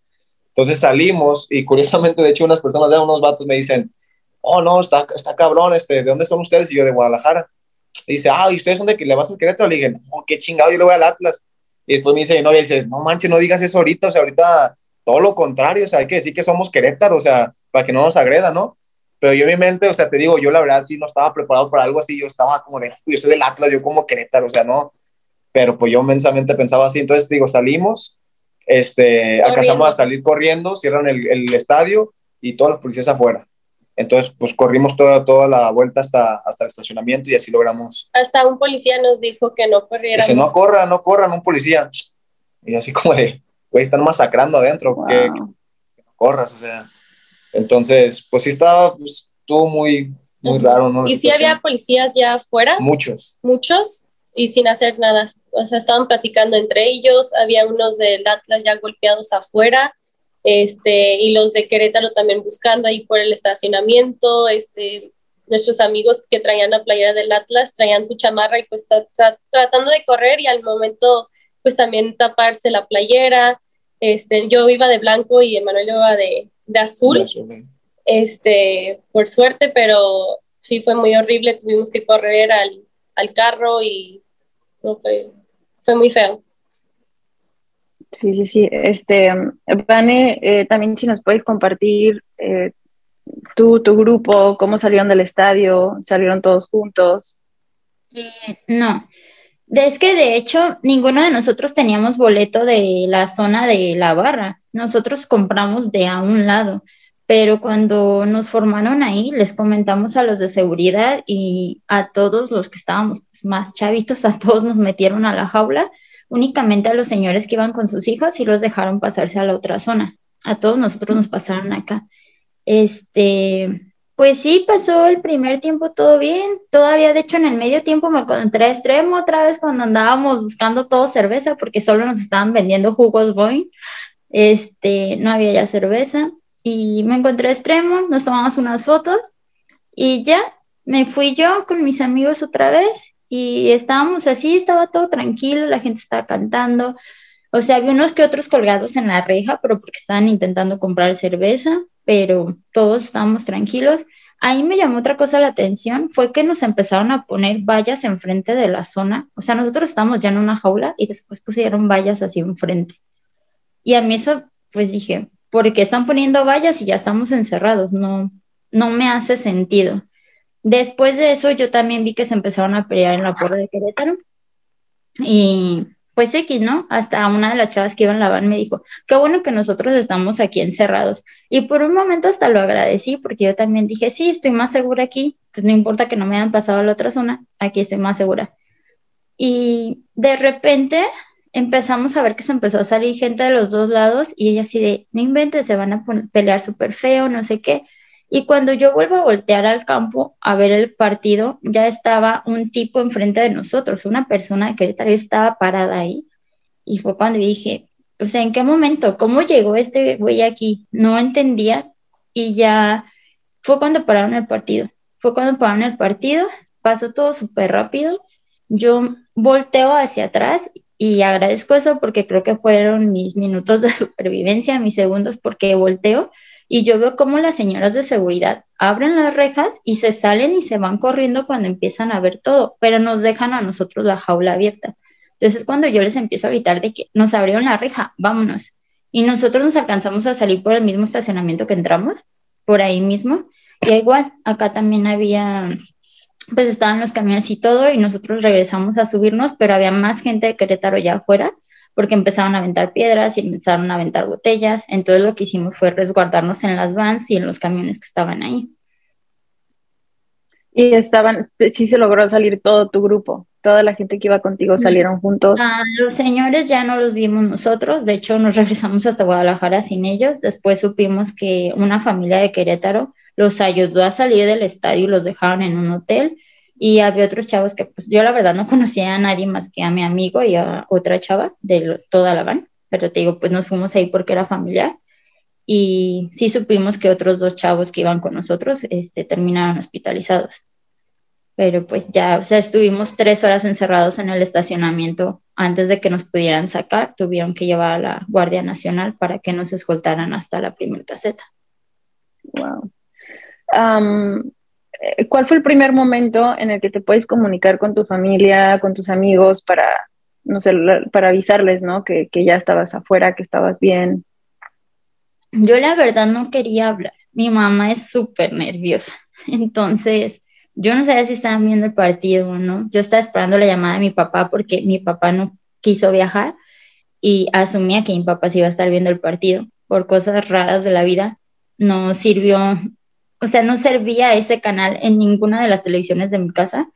Entonces salimos y curiosamente, de hecho, unas personas de unos vatos me dicen, oh, no, está, está cabrón, este, ¿de dónde son ustedes? Y yo, de Guadalajara. Y dice, ah, ¿y ustedes son de que le vas al Querétaro? Le dije, no, qué chingado, yo le voy al Atlas. Y después me dice mi novia, dice, no manches, no digas eso ahorita, o sea, ahorita todo lo contrario, o sea, hay que decir que somos Querétaro, o sea, para que no nos agreda, ¿no? Pero yo en mi mente, o sea, te digo, yo la verdad sí no estaba preparado para algo así, yo estaba como de, yo soy del Atlas, yo como Querétaro, o sea, no, pero pues yo mensamente pensaba así, entonces digo, salimos, este, alcanzamos a salir corriendo, cierran el, el, estadio y todos los policías afuera. Entonces, pues corrimos toda, toda la vuelta hasta, hasta el estacionamiento y así logramos. Hasta un policía nos dijo que no corriéramos. Dice, no corran, no corran, un policía. Y así como de, güey, están masacrando adentro, wow. que, que, no corras, o sea. Entonces, pues sí estaba, pues, estuvo muy, muy raro, ¿no? Y sí había policías ya afuera. Muchos. Muchos, y sin hacer nada. O sea, estaban platicando entre ellos, había unos del Atlas ya golpeados afuera, este, y los de Querétaro también buscando ahí por el estacionamiento, este, nuestros amigos que traían la playera del Atlas traían su chamarra y pues tratando de correr y al momento pues también taparse la playera. Este, yo iba de blanco y Emanuel iba de, de azul. Este, por suerte, pero sí fue muy horrible. Tuvimos que correr al, al carro y no, fue, fue muy feo. Sí, sí, sí. Este, Vane, eh, también si nos puedes compartir eh, tú, tu grupo, cómo salieron del estadio, salieron todos juntos. Eh, no, es que de hecho ninguno de nosotros teníamos boleto de la zona de la barra. Nosotros compramos de a un lado, pero cuando nos formaron ahí, les comentamos a los de seguridad y a todos los que estábamos pues, más chavitos, a todos nos metieron a la jaula, únicamente a los señores que iban con sus hijos y los dejaron pasarse a la otra zona. A todos nosotros nos pasaron acá. Este, pues sí, pasó el primer tiempo todo bien. Todavía, de hecho, en el medio tiempo me encontré extremo otra vez cuando andábamos buscando todo cerveza porque solo nos estaban vendiendo jugos Boeing. Este, no había ya cerveza. Y me encontré extremo, nos tomamos unas fotos y ya me fui yo con mis amigos otra vez y estábamos así, estaba todo tranquilo, la gente estaba cantando. O sea, había unos que otros colgados en la reja, pero porque estaban intentando comprar cerveza pero todos estábamos tranquilos. Ahí me llamó otra cosa la atención, fue que nos empezaron a poner vallas enfrente de la zona. O sea, nosotros estábamos ya en una jaula y después pusieron vallas así enfrente. Y a mí eso, pues dije, ¿por qué están poniendo vallas y ya estamos encerrados? No, no me hace sentido. Después de eso, yo también vi que se empezaron a pelear en la puerta de Querétaro. Y pues X, ¿no? Hasta una de las chavas que iba en la van me dijo, qué bueno que nosotros estamos aquí encerrados. Y por un momento hasta lo agradecí porque yo también dije, sí, estoy más segura aquí, pues no importa que no me hayan pasado a la otra zona, aquí estoy más segura. Y de repente empezamos a ver que se empezó a salir gente de los dos lados y ella así de, no inventes, se van a pelear súper feo, no sé qué. Y cuando yo vuelvo a voltear al campo a ver el partido, ya estaba un tipo enfrente de nosotros, una persona de Querétaro estaba parada ahí. Y fue cuando dije, o sea, ¿en qué momento? ¿Cómo llegó este güey aquí? No entendía. Y ya fue cuando pararon el partido. Fue cuando pararon el partido, pasó todo súper rápido. Yo volteo hacia atrás y agradezco eso porque creo que fueron mis minutos de [LAUGHS] supervivencia, mis segundos, porque volteo y yo veo cómo las señoras de seguridad abren las rejas y se salen y se van corriendo cuando empiezan a ver todo, pero nos dejan a nosotros la jaula abierta. Entonces cuando yo les empiezo a gritar de que nos abrieron la reja, vámonos. Y nosotros nos alcanzamos a salir por el mismo estacionamiento que entramos, por ahí mismo. Y igual, acá también había, pues estaban los camiones y todo, y nosotros regresamos a subirnos, pero había más gente de Querétaro ya afuera porque empezaron a aventar piedras y empezaron a aventar botellas. Entonces lo que hicimos fue resguardarnos en las vans y en los camiones que estaban ahí. Y estaban, sí se logró salir todo tu grupo, toda la gente que iba contigo salieron juntos. Ah, los señores ya no los vimos nosotros, de hecho nos [LAUGHS] regresamos hasta Guadalajara sin ellos. Después supimos que una familia de Querétaro los ayudó a salir del estadio y los dejaron en un hotel y había otros chavos que pues yo la verdad no conocía a nadie más que a mi amigo y a otra chava de toda la van, pero te digo, pues nos fuimos ahí porque era familiar y sí supimos que otros dos chavos que iban con nosotros este, terminaron hospitalizados. Pero pues ya, o sea, estuvimos tres horas encerrados en el estacionamiento antes de que nos pudieran sacar. Tuvieron que llevar a la Guardia Nacional para que nos escoltaran hasta la primera caseta. Wow. Eh, ¿cuál fue el primer momento en el que te puedes comunicar con tu familia, con tus amigos para, no sé, para avisarles, ¿no? Que, ya estabas afuera, que estabas bien. Yo la verdad no quería hablar. Mi mamá es súper nerviosa. [LAUGHS] Entonces, yo no sabía si estaban viendo el partido o no. Yo estaba esperando la llamada de mi papá porque mi papá no quiso viajar y asumía que mi papá sí iba a estar viendo el partido. Por cosas raras de la vida, no sirvió o sea, no servía ese canal en ninguna de las televisiones de mi casa.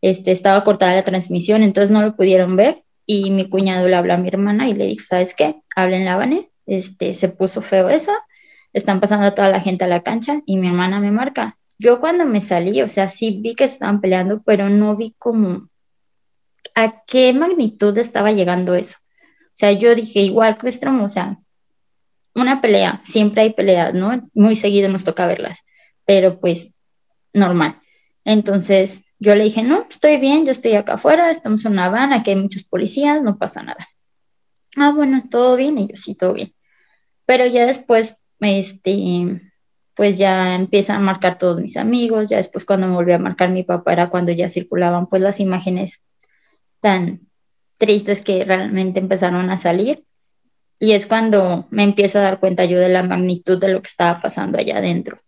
Este, estaba cortada la transmisión, entonces no lo pudieron ver. Y mi cuñado le habló a mi hermana y le dijo, ¿sabes qué? Hablen la Este, se puso feo eso. están pasando a toda la gente a la cancha y mi hermana me marca. Yo cuando me salí, o sea, sí vi que estaban peleando, pero no vi como a qué magnitud estaba llegando eso. O sea, yo dije, igual que o sea, una pelea, siempre hay peleas, ¿no? Muy seguido nos toca verlas, pero pues normal. Entonces yo le dije, no, estoy bien, ya estoy acá afuera, estamos en una van, aquí hay muchos policías, no pasa nada. Ah, bueno, todo bien, y yo sí, todo bien. Pero ya después, este, pues ya empiezan a marcar todos mis amigos, ya después cuando me volví a marcar mi papá era cuando ya circulaban pues las imágenes tan tristes que realmente empezaron a salir. Y es cuando me empiezo a dar cuenta yo de la magnitud de lo que estaba pasando allá adentro.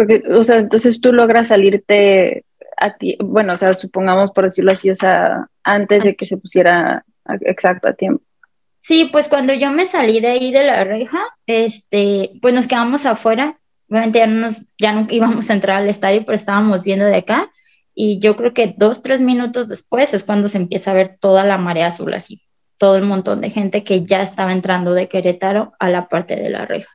Porque, o sea, entonces tú logras salirte a ti, bueno, o sea, supongamos por decirlo así, o sea, antes de que se pusiera exacto a tiempo. Sí, pues cuando yo me salí de ahí de la reja, este, pues nos quedamos afuera. Obviamente ya no, nos, ya no [LAUGHS] íbamos a entrar al estadio, pero estábamos viendo de acá. Y yo creo que dos, tres minutos después es cuando se empieza a ver toda la marea azul así, todo el montón de gente que ya estaba entrando de Querétaro a la parte de la reja.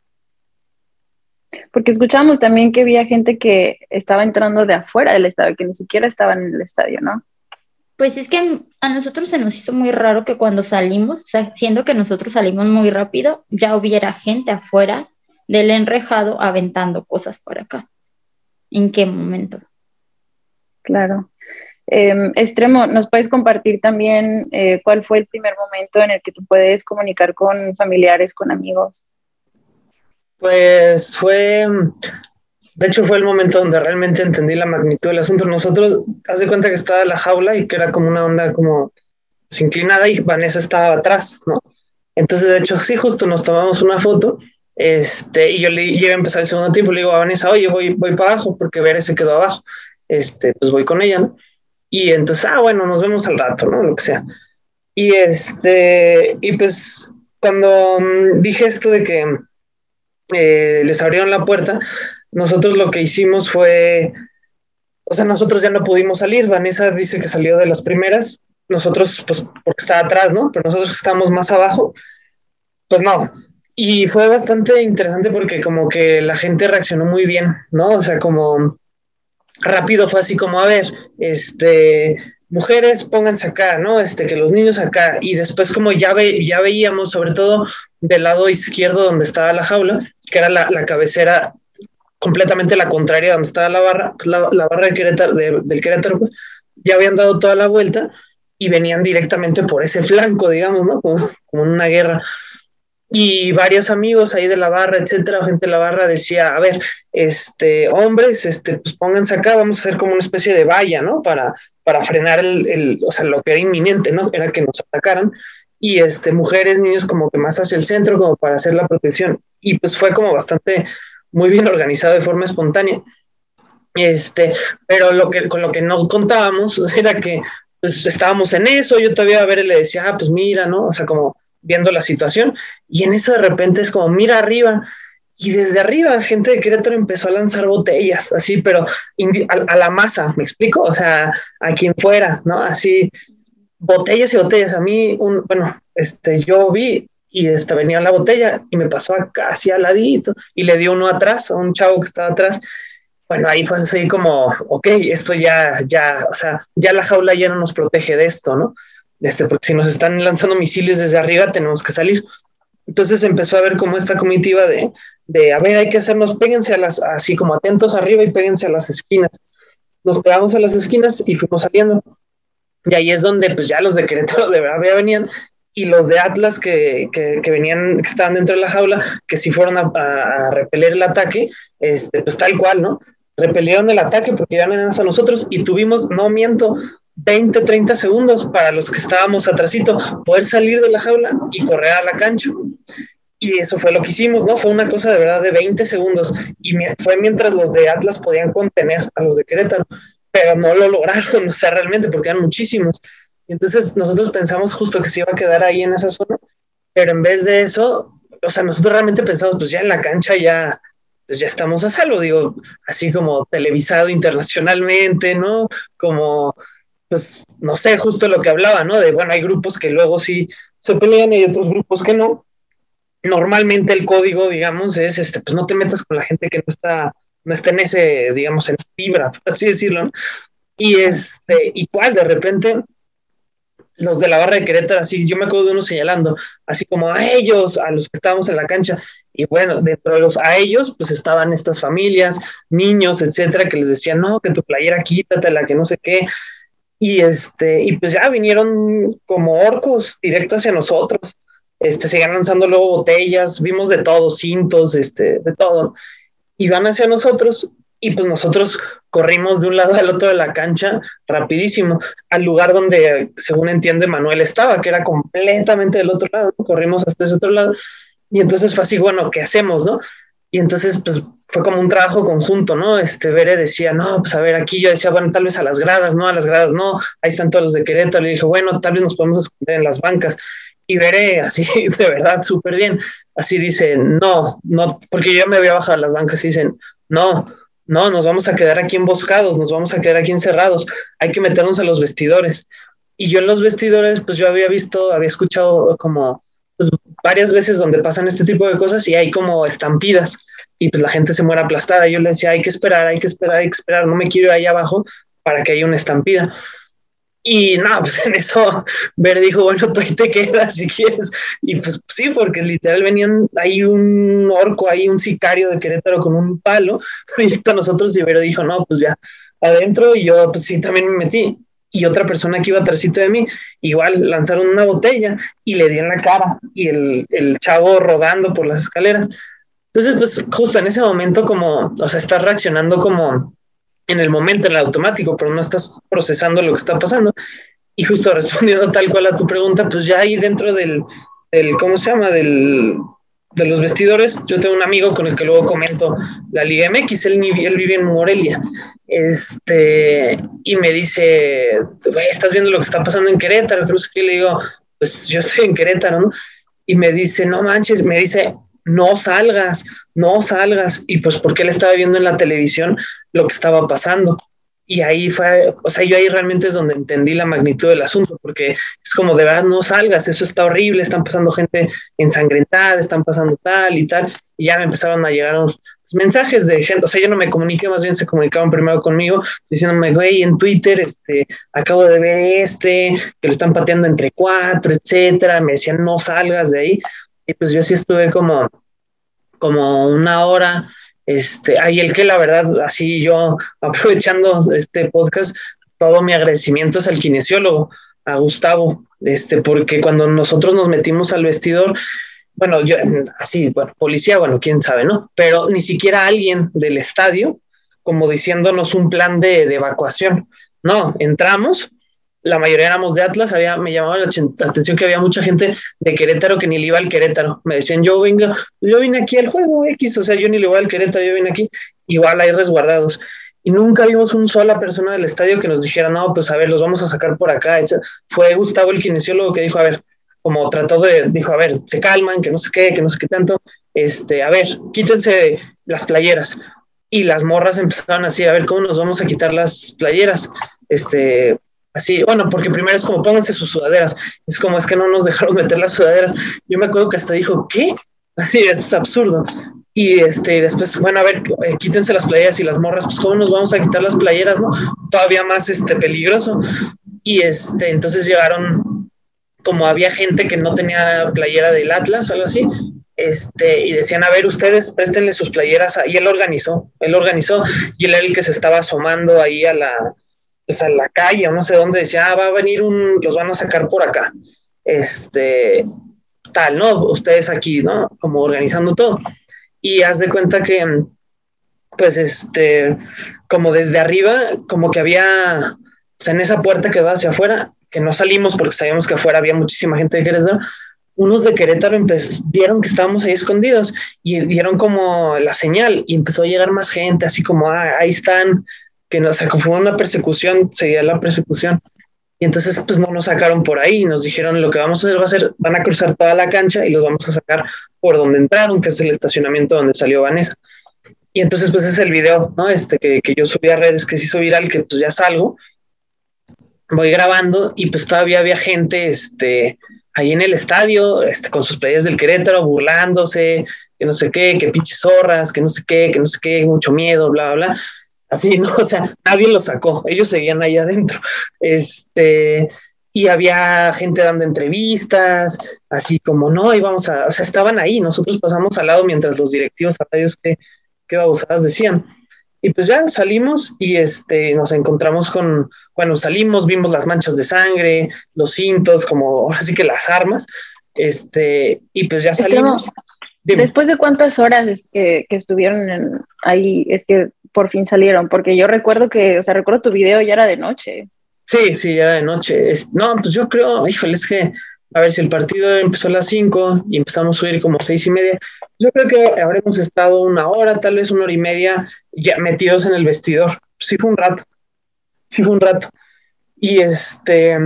Porque escuchamos también que había gente que estaba entrando de afuera del estadio, que ni siquiera estaban en el estadio, ¿no? Pues es que a nosotros se nos hizo muy raro que cuando salimos, o sea, siendo que nosotros salimos muy rápido, ya hubiera gente afuera del enrejado aventando cosas por acá. ¿En qué momento? Claro. Em, extremo, ¿nos puedes compartir también eh, cuál fue el primer momento en el que tú puedes comunicar con familiares, con amigos? Pues fue, de hecho fue el momento donde realmente entendí la magnitud del asunto. Nosotros, haz de cuenta que estaba la jaula y que era como una onda como pues, inclinada y Vanessa estaba atrás, ¿no? Entonces, de hecho, sí, justo nos tomamos una foto este, y yo le llegué a empezar el segundo tiempo, le digo a Vanessa, oye, voy, voy para abajo porque Vera se quedó abajo. Este, pues voy con ella, ¿no? Y entonces, ah, bueno, nos vemos al rato, ¿no? Lo que sea. Y este, y pues cuando mm, dije esto de que eh, les abrieron la puerta, nosotros lo que hicimos fue, o sea, nosotros ya no pudimos salir, Vanessa dice que salió de las primeras, nosotros, pues, porque está atrás, ¿no? Pero nosotros estamos más abajo, pues no. Y fue bastante interesante porque como que la gente reaccionó muy bien, ¿no? O sea, como rápido fue así como, a ver, este, mujeres, pónganse acá, ¿no? Este, que los niños acá. Y después como ya, ve, ya veíamos, sobre todo del lado izquierdo donde estaba la jaula, que era la, la cabecera completamente la contraria donde estaba la barra, pues la, barra de Querétaro, del Querétaro, pues ya habían dado toda la vuelta y venían directamente por ese flanco, digamos, ¿no? Como, una guerra y varios amigos ahí de la barra, etcétera, gente de la barra decía, a ver, este, hombres, este, pues pónganse acá, vamos a hacer como una especie de valla, ¿no? Para, para frenar el, el, o sea, lo que era inminente, ¿no? Era que nos atacaran. Y este, mujeres, niños como que más hacia el centro, como para hacer la protección. Y pues fue como bastante, muy bien organizado de forma espontánea. Este, pero lo que, con lo que no contábamos [LAUGHS] era que pues estábamos en eso, yo todavía a ver le decía, ah, pues mira, ¿no? O sea, como viendo la situación y en eso de repente es como mira arriba y desde arriba gente de Querétaro empezó a lanzar botellas, así, pero a, la masa, ¿me explico? O sea, a quien fuera, ¿no? Así, botellas y botellas. A mí, un, bueno, este, yo vi y esta, venía la botella y me pasó casi al ladito y le dio uno atrás, a un chavo que estaba atrás. Bueno, ahí fue así como, ok, esto ya, ya, o sea, ya la jaula ya no nos protege de esto, ¿no? Este, porque si nos están lanzando misiles desde arriba, tenemos que salir. Entonces empezó a ver como esta comitiva de, de, a ver, hay que hacernos, péguense a las, así como atentos arriba y péguense a las esquinas. Nos pegamos a las esquinas y fuimos saliendo. Y ahí es donde pues ya los de Querétaro de verdad venían y los de Atlas que, que, venían, que estaban dentro de la jaula, que sí fueron a, a, repeler el ataque, este, pues tal cual, ¿no? Repelieron el ataque porque ya no eran a nosotros y tuvimos, no miento, 20, 30 segundos para los que estábamos atrasito, poder salir de la jaula y correr a la cancha. Y eso fue lo que hicimos, ¿no? Fue una cosa de verdad de 20 segundos. Y fue mientras los de Atlas podían contener a los de Querétaro, pero no lo lograron, [LAUGHS] o sea, realmente, porque eran muchísimos. Y entonces nosotros pensamos justo que se iba a quedar ahí en esa zona, pero en vez de eso, o sea, nosotros realmente pensamos, pues ya en la cancha ya, pues ya estamos a salvo, digo, así como televisado internacionalmente, ¿no? Como pues no sé, justo lo que hablaba, ¿no? De, bueno, hay grupos que luego sí se pelean y otros grupos que no. normalmente el código, digamos, es este, pues no te metas con la gente que no está, no está en ese, digamos, en fibra, por así decirlo. Y este, igual de repente los de la barra de Querétaro, así, yo me acuerdo de uno señalando, así como a ellos, a los que estábamos en la cancha, y bueno, dentro de los a ellos, pues estaban estas familias, niños, etcétera, que les decían, no, que tu playera quítatela, que no sé qué, y este, y pues ya vinieron como orcos directo hacia nosotros, este, seguían lanzando luego botellas, vimos de todo, cintos, este, de todo, y van hacia nosotros, y pues nosotros corrimos de un lado al otro de la cancha rapidísimo al lugar donde, según entiende Manuel, estaba, que era completamente del otro lado. Corrimos hasta ese otro lado y entonces fue así, bueno, ¿qué hacemos, no? Y entonces, pues fue como un trabajo conjunto, ¿no? Este Bere decía, no, pues a ver, aquí yo decía, bueno, tal vez a las gradas, no, a las gradas, no, ahí están todos los de Querétaro. Le dije, bueno, tal vez nos podemos esconder en las bancas. Y Bere, así, [LAUGHS] de verdad, súper bien. Así dice, no, no, porque yo me había bajado a las bancas y dicen, no, no, nos vamos a quedar aquí emboscados, nos vamos a quedar aquí encerrados, hay que meternos a los vestidores. Y yo en los vestidores, pues yo había visto, había escuchado como pues, varias veces donde pasan este tipo de cosas y hay como estampidas y pues la gente se muere aplastada. Yo le decía, hay que esperar, hay que esperar, hay que esperar, no me quiero ir ahí abajo para que haya una estampida. Y nada, [LAUGHS] pues en eso Ver dijo, bueno, tú ahí te quedas si quieres. Y pues sí, porque literal venían ahí un orco, ahí un sicario de Querétaro con un palo [LAUGHS] directo a nosotros y Ver dijo, no, pues ya adentro y yo pues sí también me metí. Y otra persona que iba atrásito de mí, igual lanzaron una botella y le di en la cara y el, el chavo rodando por las escaleras. Entonces, pues justo en ese momento como, o sea, está reaccionando como en el momento, en el automático, pero no estás procesando lo que está pasando. Y justo respondiendo tal cual a tu pregunta, pues ya ahí dentro del, del ¿cómo se llama? Del, de los vestidores, yo tengo un amigo con el que luego comento la Liga MX, él, él vive en Morelia, este, y me dice, estás viendo lo que está pasando en Querétaro, creo que le digo, pues yo estoy en Querétaro, ¿no? Y me dice, no manches, me dice, no salgas, no salgas. Y pues porque él estaba viendo en la televisión lo que estaba pasando. Y ahí fue, o sea, yo ahí realmente es donde entendí la magnitud del asunto, porque es como de verdad no salgas, eso está horrible, están pasando gente ensangrentada, están pasando tal y tal. Y ya me empezaron a llegar unos mensajes de gente, o sea, yo no me comuniqué, más bien se comunicaban primero conmigo, diciéndome, güey, en Twitter, este, acabo de ver este, que lo están pateando entre cuatro, etcétera. Me decían, no salgas de ahí. Y pues yo sí estuve como, como una hora, este, ahí el que la verdad, así yo [LAUGHS] aprovechando este podcast, todo mi agradecimiento es al kinesiólogo, a Gustavo, este, porque cuando nosotros nos metimos al vestidor, bueno, yo así, bueno, policía, bueno, quién sabe, ¿no? Pero ni siquiera alguien del estadio, como diciéndonos un plan de evacuación. No, entramos, la mayoría éramos de Atlas, había, me llamaba la atención que había mucha gente de Querétaro que ni le iba al Querétaro. Me decían, yo vengo, yo vine aquí al juego X, o sea, yo ni le iba al Querétaro, yo vine aquí, igual hay resguardados. Y nunca vimos un sola persona del estadio que nos dijera, no, pues a ver, los vamos a sacar por acá. Fue Gustavo el kinesiólogo que dijo, a ver, como trató de, dijo, a ver, se calman, que no sé qué, que no sé qué tanto, este, a ver, quítense las playeras. Y las morras empezaron así, a ver, ¿cómo nos vamos a quitar las playeras? Este, Así, bueno, porque primero es como pónganse sus sudaderas. Es como es que no nos dejaron [LAUGHS] meter las sudaderas. Yo me acuerdo que hasta dijo, ¿qué? Así es absurdo. Y este, después, bueno, a ver, eh, quítense las playeras y las morras, pues cómo nos vamos a quitar las playeras, ¿no? Todavía más este peligroso. Y este, entonces llegaron, como había gente que no tenía playera del Atlas algo así, este, y decían, a ver, ustedes préstenle sus playeras, y él organizó, él organizó, y él era el que se estaba asomando ahí a la, pues a la calle o no sé dónde, decía, ah, va a venir un, los van a sacar por acá. Este, tal, ¿no? Ustedes aquí, ¿no? Como organizando todo. Y haz de cuenta que, pues, este, como desde arriba, como que había, o sea, en esa puerta que va hacia afuera, que no salimos porque sabíamos que afuera había muchísima gente de Querétaro, unos de Querétaro vieron que estábamos ahí escondidos y dieron como la señal y empezó a llegar más gente, así como, ah, ahí están, que nos se fue una persecución, seguía la persecución. Y entonces, pues no nos sacaron por ahí, nos dijeron lo que vamos a hacer va a ser, van a cruzar toda la cancha y los vamos a sacar por donde entraron, que es el estacionamiento donde salió Vanessa. Y entonces, pues es el video, ¿no? Este que, que yo subí a redes, que se hizo viral, que pues ya salgo, voy grabando y pues todavía había gente, este, ahí en el estadio, este, con sus playas del Querétaro, burlándose, que no sé qué, que pinches zorras, que no sé qué, que no sé qué, mucho miedo, bla, bla, bla. Así, ¿no? O sea, nadie lo sacó, ellos seguían ahí adentro. Este, y había gente dando entrevistas, así como, no, íbamos a, o sea, estaban ahí, nosotros pasamos al lado mientras los directivos a radios que, qué babosadas decían. Y pues ya salimos y este, nos encontramos con, cuando salimos vimos las manchas de sangre, los cintos, como así que las armas, este, y pues ya salimos. Después de cuántas horas que, que estuvieron ahí, es que por fin salieron, porque yo recuerdo que, o sea, recuerdo tu video ya era de noche. Sí, sí, ya de noche. no, pues yo creo, híjole, es que, a ver, si el partido empezó a las 5 y empezamos a subir como seis y media, yo creo que habremos estado una hora, tal vez una hora y media, ya metidos en el vestidor. Sí fue un rato, sí fue un rato. Y este,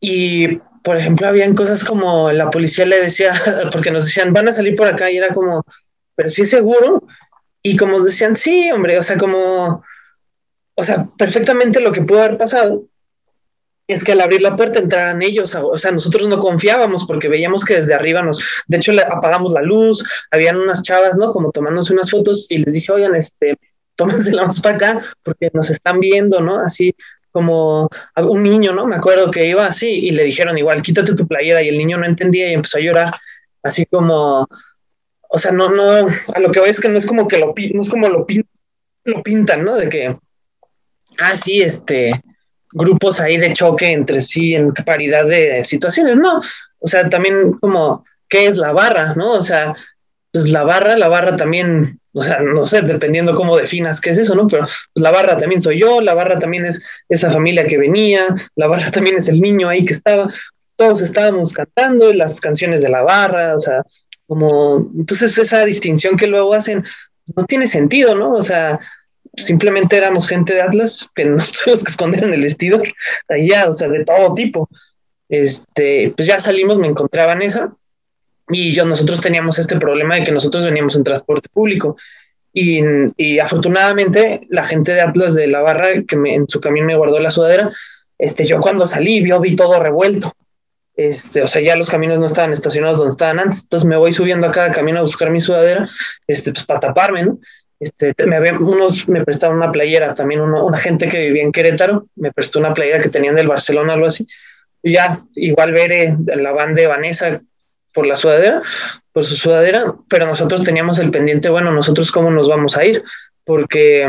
y por ejemplo, habían cosas como la policía le decía, [LAUGHS] porque nos decían, van a salir por acá, y era como, pero sí seguro. Y como decían, sí, hombre, o sea, como, o sea, perfectamente lo que pudo haber pasado es que al abrir la puerta entraran ellos, o sea, nosotros no confiábamos porque veíamos que desde arriba nos, de hecho, le apagamos la luz, habían unas chavas, ¿no? Como tomándose unas fotos y les dije, oigan, este, [LAUGHS] tómense la más para acá porque nos están viendo, ¿no? Así como un niño, ¿no? Me acuerdo que iba así y le dijeron igual, quítate tu playera y el niño no entendía y empezó a llorar, así como, o sea, no, no, a lo que voy es que no es como que lo, no es como lo, lo pintan, ¿no? De que, ah, sí, este, grupos ahí de choque entre sí en paridad de situaciones, no, o sea, también como, ¿qué es la barra, no? O sea, pues la barra, la barra también, o sea, no sé, dependiendo cómo definas qué es eso, ¿no? Pero la barra también soy yo, la barra también es esa familia que venía, la barra [LAUGHS] también es el niño ahí que estaba, todos estábamos cantando las canciones de la barra, o sea, como, entonces esa distinción que luego hacen no tiene sentido, ¿no? O sea, simplemente éramos gente de Atlas [LAUGHS] que nos tuvimos que esconder en el vestido, [LAUGHS] allá, o sea, de todo tipo. Este, pues ya salimos, me encontraban esa, y yo, nosotros teníamos este problema de que nosotros veníamos en transporte público. Y, y afortunadamente la gente de Atlas de la barra que me, en su camino me guardó la sudadera, este, yo cuando salí yo vi todo revuelto. Este, o sea, ya los caminos no estaban estacionados donde estaban antes, entonces me voy subiendo a cada camino a buscar mi sudadera, este, pues para taparme, ¿no? Este, me había, unos me prestaron una playera, también una gente que vivía en Querétaro me prestó una playera que tenían del Barcelona, algo así. Y ya, igual veré la banda de Vanessa por la sudadera, por su sudadera, pero nosotros teníamos el pendiente, bueno, nosotros cómo nos vamos a ir, porque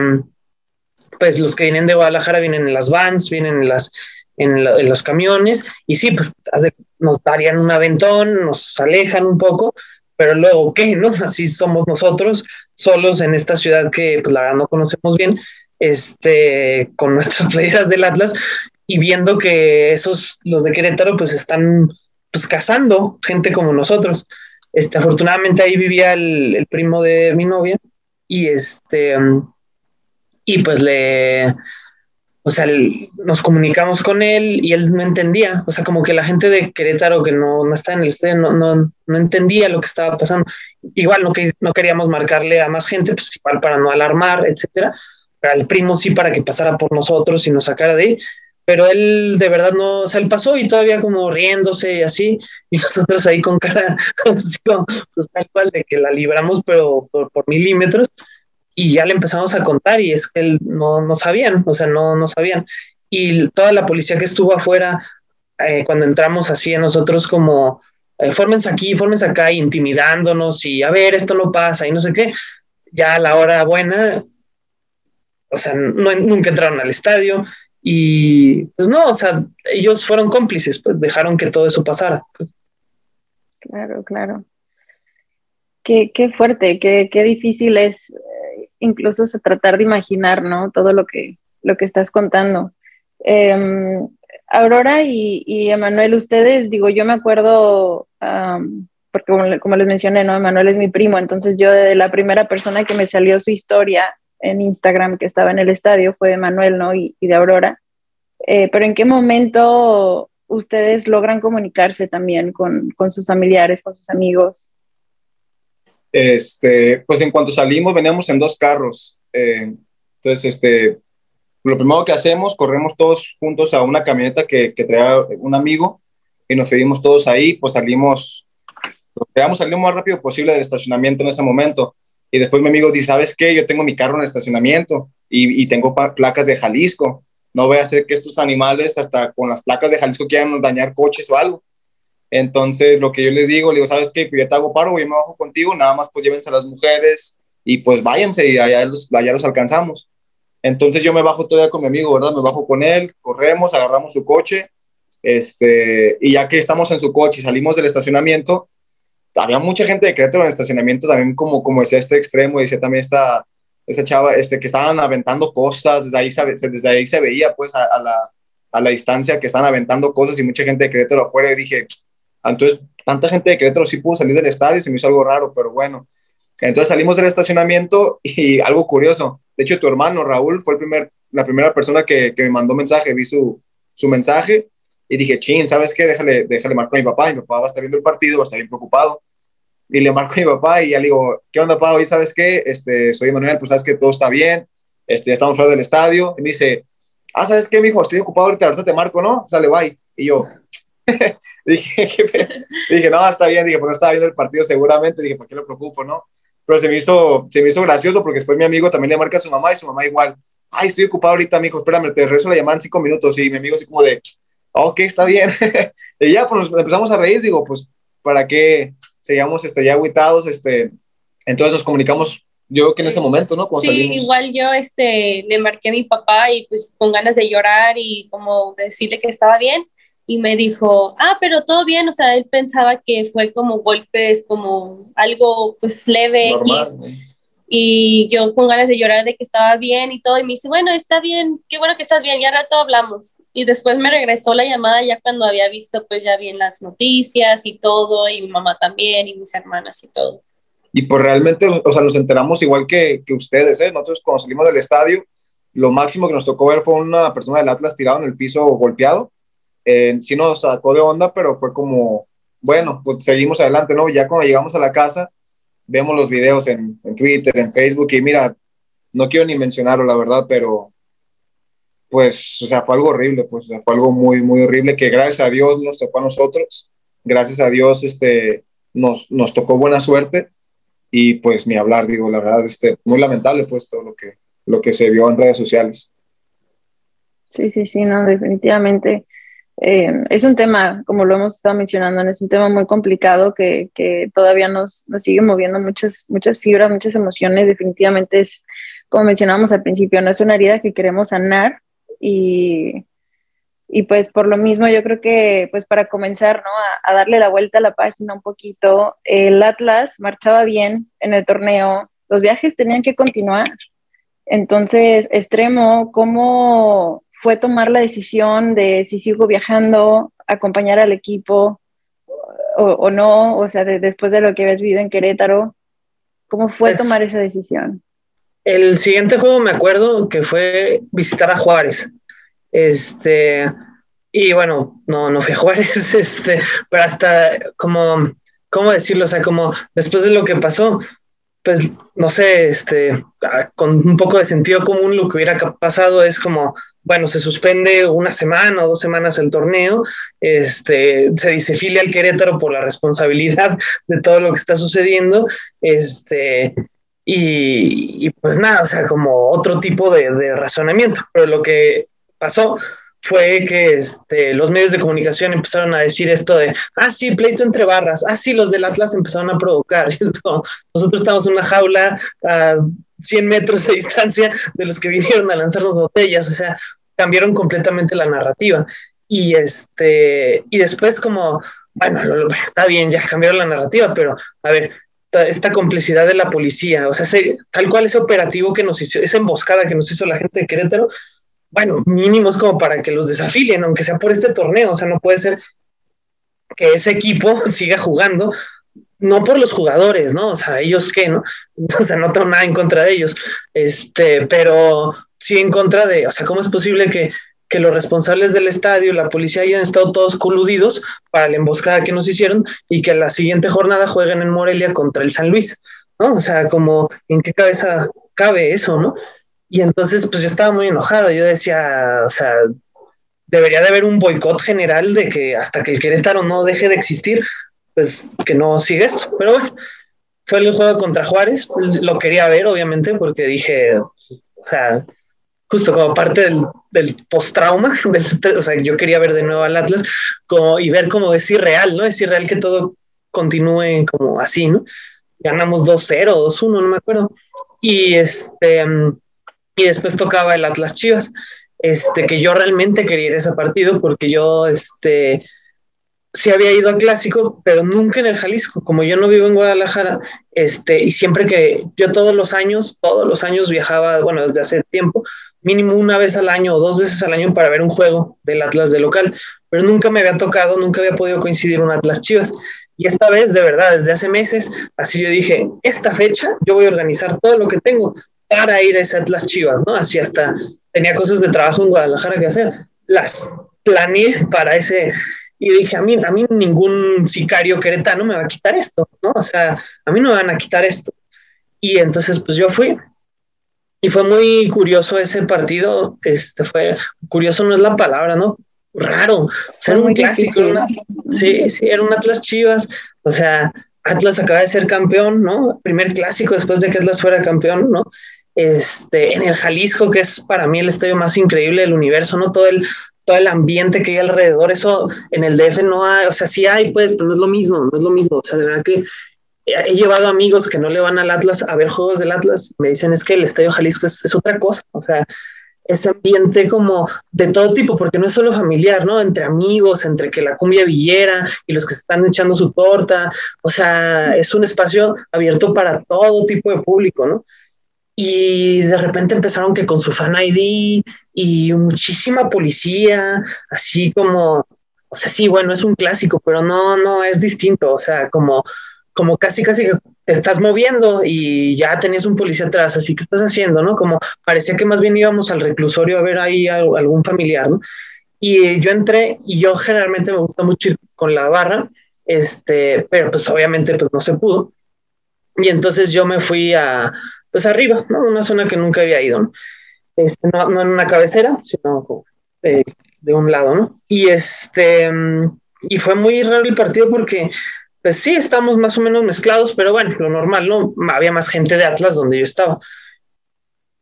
pues los que vienen de Guadalajara vienen en las vans, vienen en las en, los camiones, y sí, pues nos darían un aventón, nos alejan un poco, pero luego, ¿qué? ¿No? [LAUGHS] Así somos nosotros, solos en esta ciudad que, pues, la verdad no conocemos bien, este, con nuestras [LAUGHS] playeras del Atlas, y viendo que esos, los de Querétaro, pues están, pues, cazando gente como nosotros. Este, afortunadamente ahí vivía el, primo de mi novia, y este, y pues le, o sea, nos comunicamos con él y él no entendía, o sea, como que la gente de Querétaro que no, no está en el estadio no, no, no, entendía lo que estaba pasando. Igual no, que, no queríamos marcarle a más gente, pues igual para no alarmar, etcétera. Al primo sí para que pasara por nosotros y nos sacara de ahí, pero él de verdad no, o sea, pasó y todavía como riéndose y así, y [LAUGHS] nosotros ahí con cara, así como, pues tal cual de que la libramos, pero por, por milímetros y ya le empezamos a contar y es que él no, no sabían, o sea, no, no sabían. Y toda la policía que estuvo afuera, eh, cuando entramos así a nosotros como, eh, fórmense aquí, fórmense acá, intimidándonos y a ver, esto no pasa y no sé qué, ya a la hora buena, o sea, no, nunca entraron al estadio y pues no, o sea, ellos fueron cómplices, pues dejaron que todo eso pasara. Pues. Claro, claro. Qué, qué fuerte, qué, qué difícil es incluso se tratar de imaginar, ¿no? Todo lo que, lo que estás contando. Em, Aurora y, y Emanuel, ustedes, digo, yo me acuerdo, porque como, les mencioné, ¿no? Emanuel es mi primo, entonces yo de la primera persona que me salió su historia en Instagram que estaba en el estadio fue de Emanuel, ¿no? Y, de Aurora. Eh, pero ¿en qué momento ustedes logran comunicarse también con, con sus familiares, con sus amigos? Este, pues en cuanto salimos, veníamos en dos carros. Eh, entonces, este, lo primero que hacemos, corremos todos juntos a una camioneta que, que traía un amigo y nos seguimos todos ahí, pues salimos, queríamos salir lo más rápido posible del estacionamiento en ese momento. Y después mi amigo dice, ¿sabes qué? Yo tengo mi carro en el estacionamiento y, y tengo placas de Jalisco. No voy a hacer que estos animales, hasta con las placas de Jalisco, quieran dañar coches o algo. Entonces, lo que yo les digo, le digo, ¿sabes qué? Pues ya te hago paro, yo me bajo contigo, nada más pues llévense a las mujeres y pues váyanse y allá los, allá los alcanzamos. Entonces yo me bajo todavía con mi amigo, ¿verdad? Me bajo con él, corremos, agarramos su coche, este, y ya que estamos en su coche y salimos del estacionamiento, había mucha gente de Querétaro en el estacionamiento también como, como decía este extremo, decía también esta, esta chava, este, que estaban aventando cosas, desde ahí, se, desde ahí se veía pues a, a, la, a la distancia que estaban aventando cosas y mucha gente de Querétaro afuera y dije, entonces tanta gente de Querétaro sí pudo salir del estadio, se me hizo algo raro, pero bueno. Entonces salimos del estacionamiento [LAUGHS] y algo curioso, de hecho tu hermano Raúl fue el primer, la primera persona que, que me mandó mensaje, vi su, su mensaje y dije, chin, ¿sabes qué? Déjale, déjale marco a mi papá. Mi papá va a estar viendo el partido, va a estar bien preocupado. Y le marco a mi papá y ya le digo, ¿qué onda, papá? ¿Y sabes qué? Este, soy Manuel, pues sabes que todo está bien. Este, estamos fuera del estadio. Y me dice, ah, ¿sabes qué, mijo? Estoy ocupado ahorita, ahorita te marco, ¿no? Sale, bye. Y yo, [LAUGHS] dije, [LAUGHS] ¿qué dije, no, está bien. Dije, pues no estaba viendo el partido seguramente. Dije, ¿por qué lo preocupo, no? Pero se me hizo, se me hizo gracioso porque después mi amigo también le marca a su mamá y su mamá igual. Ay, estoy ocupado ahorita, mijo, espérame, te regreso la llamada en cinco minutos. Y mi amigo así como de, ok, está bien. [LAUGHS] y ya, pues nos empezamos a reír, digo, pues, ¿para qué seguíamos este, ya aguitados? Este, entonces nos comunicamos, yo creo que en ese momento, ¿no? sí, igual yo este, le marqué a mi papá y pues con ganas de llorar y como decirle que estaba bien. Y me dijo, ah, pero todo bien, o sea, él pensaba que fue como golpes, como algo pues leve. Normal, y yo con ganas de llorar de que estaba bien y todo, y me dice, bueno, está bien, qué bueno que estás bien, ya rato hablamos. Y después me regresó la llamada ya cuando había visto pues ya bien las noticias y todo, y mi mamá también, y mis hermanas y todo. Y pues realmente, o sea, nos enteramos igual que, que ustedes, ¿eh? Nosotros cuando salimos del estadio, lo máximo que nos tocó ver fue una persona del Atlas tirado en el piso golpeado. Eh, sí nos sacó de onda, pero fue como, bueno, pues seguimos adelante, ¿no? Ya cuando llegamos a la casa, vemos los videos en, en, Twitter, en Facebook, y mira, no quiero ni mencionarlo, la verdad, pero pues, o sea, fue algo horrible, pues, fue algo muy, muy horrible que gracias a Dios nos tocó a nosotros, gracias a Dios, este, nos, nos tocó buena suerte, y pues ni hablar, digo, la verdad, este, muy lamentable, pues, todo lo que, lo que se vio en redes sociales. Sí, sí, sí, no, definitivamente eh, es un tema, como lo hemos estado mencionando, es un tema muy complicado que, que todavía nos, nos, sigue moviendo muchas, muchas fibras, muchas emociones. Definitivamente es, como mencionábamos al principio, no es una herida que queremos sanar y, y pues por lo mismo yo creo que pues para comenzar ¿no? a, a, darle la vuelta a la página un poquito, el Atlas marchaba bien en el torneo, los viajes tenían que continuar. Entonces, extremo, ¿cómo, fue tomar la decisión de si sigo viajando, acompañar al equipo o, o no, o sea, de, después de lo que habías vivido en Querétaro, ¿cómo fue pues, tomar esa decisión? El siguiente juego me acuerdo que fue visitar a Juárez. Este, y bueno, no, no fui a Juárez, [LAUGHS] este, pero hasta como, ¿cómo decirlo? O sea, como después de lo que pasó, pues no sé, este, con un poco de sentido común lo que hubiera pasado es como, bueno, se suspende una semana o dos semanas el torneo, este, se dice filia al Querétaro por la responsabilidad de todo lo que está sucediendo, este, y, y pues nada, o sea, como otro tipo de, de, razonamiento, pero lo que pasó fue que este, los medios de comunicación empezaron a decir esto de, ah, sí, pleito entre barras, ah, sí, los del Atlas empezaron a provocar, [LAUGHS] esto, nosotros estamos en una jaula a 100 metros de distancia de los que vinieron a lanzarnos botellas, o sea, cambiaron completamente la narrativa. Y, este, y después como, bueno, está bien, ya cambiaron la narrativa, pero a ver, esta complicidad de la policía, o sea, ese, tal cual ese operativo que nos hizo, esa emboscada que nos hizo la gente de Querétaro, bueno, mínimos como para que los desafilien, aunque sea por este torneo, o sea, no puede ser que ese equipo [LAUGHS] siga jugando, no por los jugadores, ¿no? O sea, ellos qué, ¿no? [LAUGHS] O sea, no tengo nada en contra de ellos, este, pero sí en contra de, o sea, ¿cómo es posible que, que los responsables del estadio, la policía hayan estado todos coludidos para la emboscada que nos hicieron y que la siguiente jornada jueguen en Morelia contra el San Luis, ¿no? O sea, como, ¿en qué cabeza cabe eso, no? Y entonces, pues yo estaba muy enojado, yo decía, o sea, debería de haber un boicot general de que hasta que el Querétaro no deje de existir, pues que no sigue esto. Pero bueno, fue el juego contra Juárez, lo quería ver obviamente porque dije, o sea, justo como parte del, del post-trauma, [LAUGHS] o sea, yo quería ver de nuevo al Atlas como, y ver cómo es irreal, ¿no? Es irreal que todo continúe como así, ¿no? Ganamos 2-0, 2-1, no me acuerdo. Y este, y después tocaba el Atlas Chivas, este, que yo realmente quería ir a ese partido porque yo, este, sí había ido a clásicos, pero nunca en el Jalisco. Como yo no vivo en Guadalajara, este, y siempre que yo todos los años, todos los años viajaba, bueno, desde hace tiempo, mínimo una vez al año o dos veces al año para ver un juego del Atlas de local, pero nunca me había tocado, nunca había podido coincidir un Atlas Chivas. Y esta vez, de verdad, desde hace meses, así yo dije, esta fecha yo voy a organizar todo lo que tengo para ir a ese Atlas Chivas, ¿no? Así hasta tenía cosas de trabajo en Guadalajara que hacer, las planeé para ese, y dije, a mí, a mí ningún sicario queretano me va a quitar esto, ¿no? O sea, a mí no me van a quitar esto. Y entonces, pues yo fui. Y fue muy curioso ese partido. Este fue, curioso no es la palabra, ¿no? Raro. O sea, era un clásico. sí, sí, era un Atlas Chivas. O sea, Atlas acaba de ser campeón, ¿no? Primer clásico después de que Atlas fuera campeón, ¿no? Este, en el Jalisco, que es para mí el estadio más increíble del universo, ¿no? Todo el, todo el ambiente que hay alrededor, eso en el DF no hay, o sea, sí hay, pues, pero no es lo mismo, no es lo mismo, o sea, de verdad que he llevado amigos que no le van al Atlas a ver juegos del Atlas, me dicen es que el Estadio Jalisco es, otra cosa, o sea, ese ambiente como de todo tipo, porque no es solo familiar, ¿no? Entre amigos, entre que la cumbia villera y los que están echando su torta, o sea, es un espacio abierto para todo tipo de público, ¿no? Y de repente empezaron que con su fan ID y muchísima policía, así como, o sea, sí, bueno, es un clásico, pero no, no, es distinto, o sea, como, como casi, casi que te estás moviendo y ya tenías un policía atrás, así que estás haciendo, ¿no? Como parecía que más bien íbamos al reclusorio a ver ahí algún familiar, ¿no? Y yo entré y yo generalmente me gusta mucho ir con la barra, este, pero pues obviamente pues no se pudo. Y entonces yo me fui a, pues arriba, ¿no? Una zona que nunca había ido, ¿no? Este, no, en una cabecera, sino de, de, un lado, ¿no? Y este, y fue muy raro el partido porque, pues sí, estamos más o menos mezclados, pero bueno, lo normal, ¿no? Había más gente de Atlas donde yo estaba.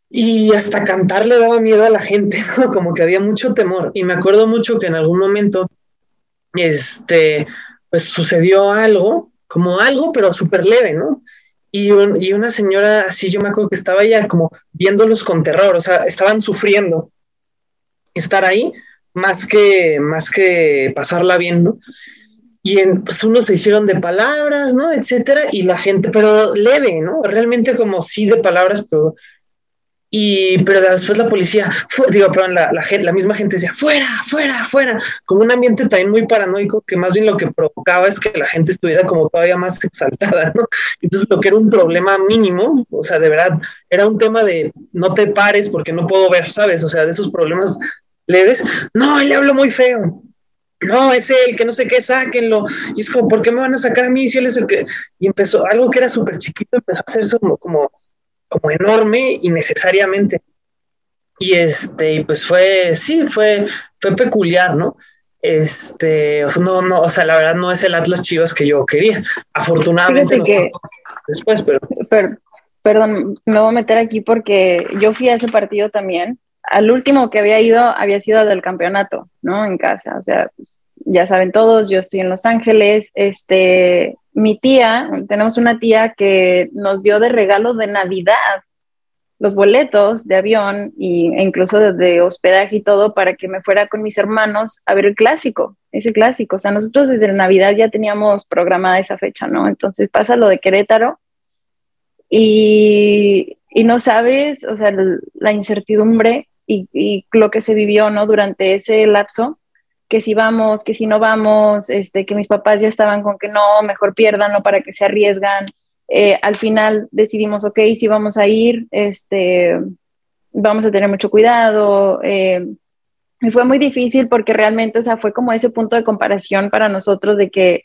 Y hasta cantar le daba miedo a la gente, [LAUGHS] ¿no? Como que había mucho temor. Y me acuerdo mucho que en algún momento, este, pues sucedió algo, como algo, pero súper leve, ¿no? Y, una señora así, yo me acuerdo que estaba ya como viéndolos con terror, o sea, estaban sufriendo estar ahí más que, más que pasarla bien, ¿no? Y en, pues unos se hicieron de palabras, ¿no? Etcétera, y la gente, pero leve, ¿no? Realmente como sí de palabras, pero y, pero después la policía, fue, digo, perdón, la, la, la, misma gente decía, fuera, fuera, fuera, como un ambiente también muy paranoico que más bien lo que provocaba es que la gente estuviera como todavía más exaltada, ¿no? Entonces lo que era un problema mínimo, o sea, de verdad, era un tema de no te pares porque no puedo ver, ¿sabes? O sea, de esos problemas leves, no, le hablo muy feo, no, es él, que no sé qué, sáquenlo. Y es como, ¿por qué me van a sacar a mí si él es el que...? Y empezó, algo que era súper chiquito, empezó a hacerse como, como como enorme innecesariamente. Y este, pues fue, sí, fue, fue peculiar, ¿no? Este, no, no, o sea, la verdad no es el Atlas Chivas que yo quería. Afortunadamente, que, después, pero... Perdón, me voy a meter aquí porque yo fui a ese partido también. Al último que había ido había sido del campeonato, ¿no? En casa, o sea, pues, ya saben todos, yo estoy en Los Ángeles, este, mi tía, tenemos una tía que nos dio de regalo de Navidad los boletos de avión y, e incluso de, hospedaje y todo para que me fuera con mis hermanos a ver el clásico, ese clásico. O sea, nosotros desde Navidad ya teníamos programada esa fecha, ¿no? Entonces pasa lo de Querétaro y, y no sabes, o sea, la incertidumbre y, y, lo que se vivió, ¿no? Durante ese lapso que si vamos, que si no vamos, este, que mis papás ya estaban con que no, mejor pierdanlo para que se arriesgan. Eh, al final decidimos, ok, si vamos a ir, este, vamos a tener mucho cuidado. Eh, y fue muy difícil porque realmente, o sea, fue como ese punto de comparación para nosotros de que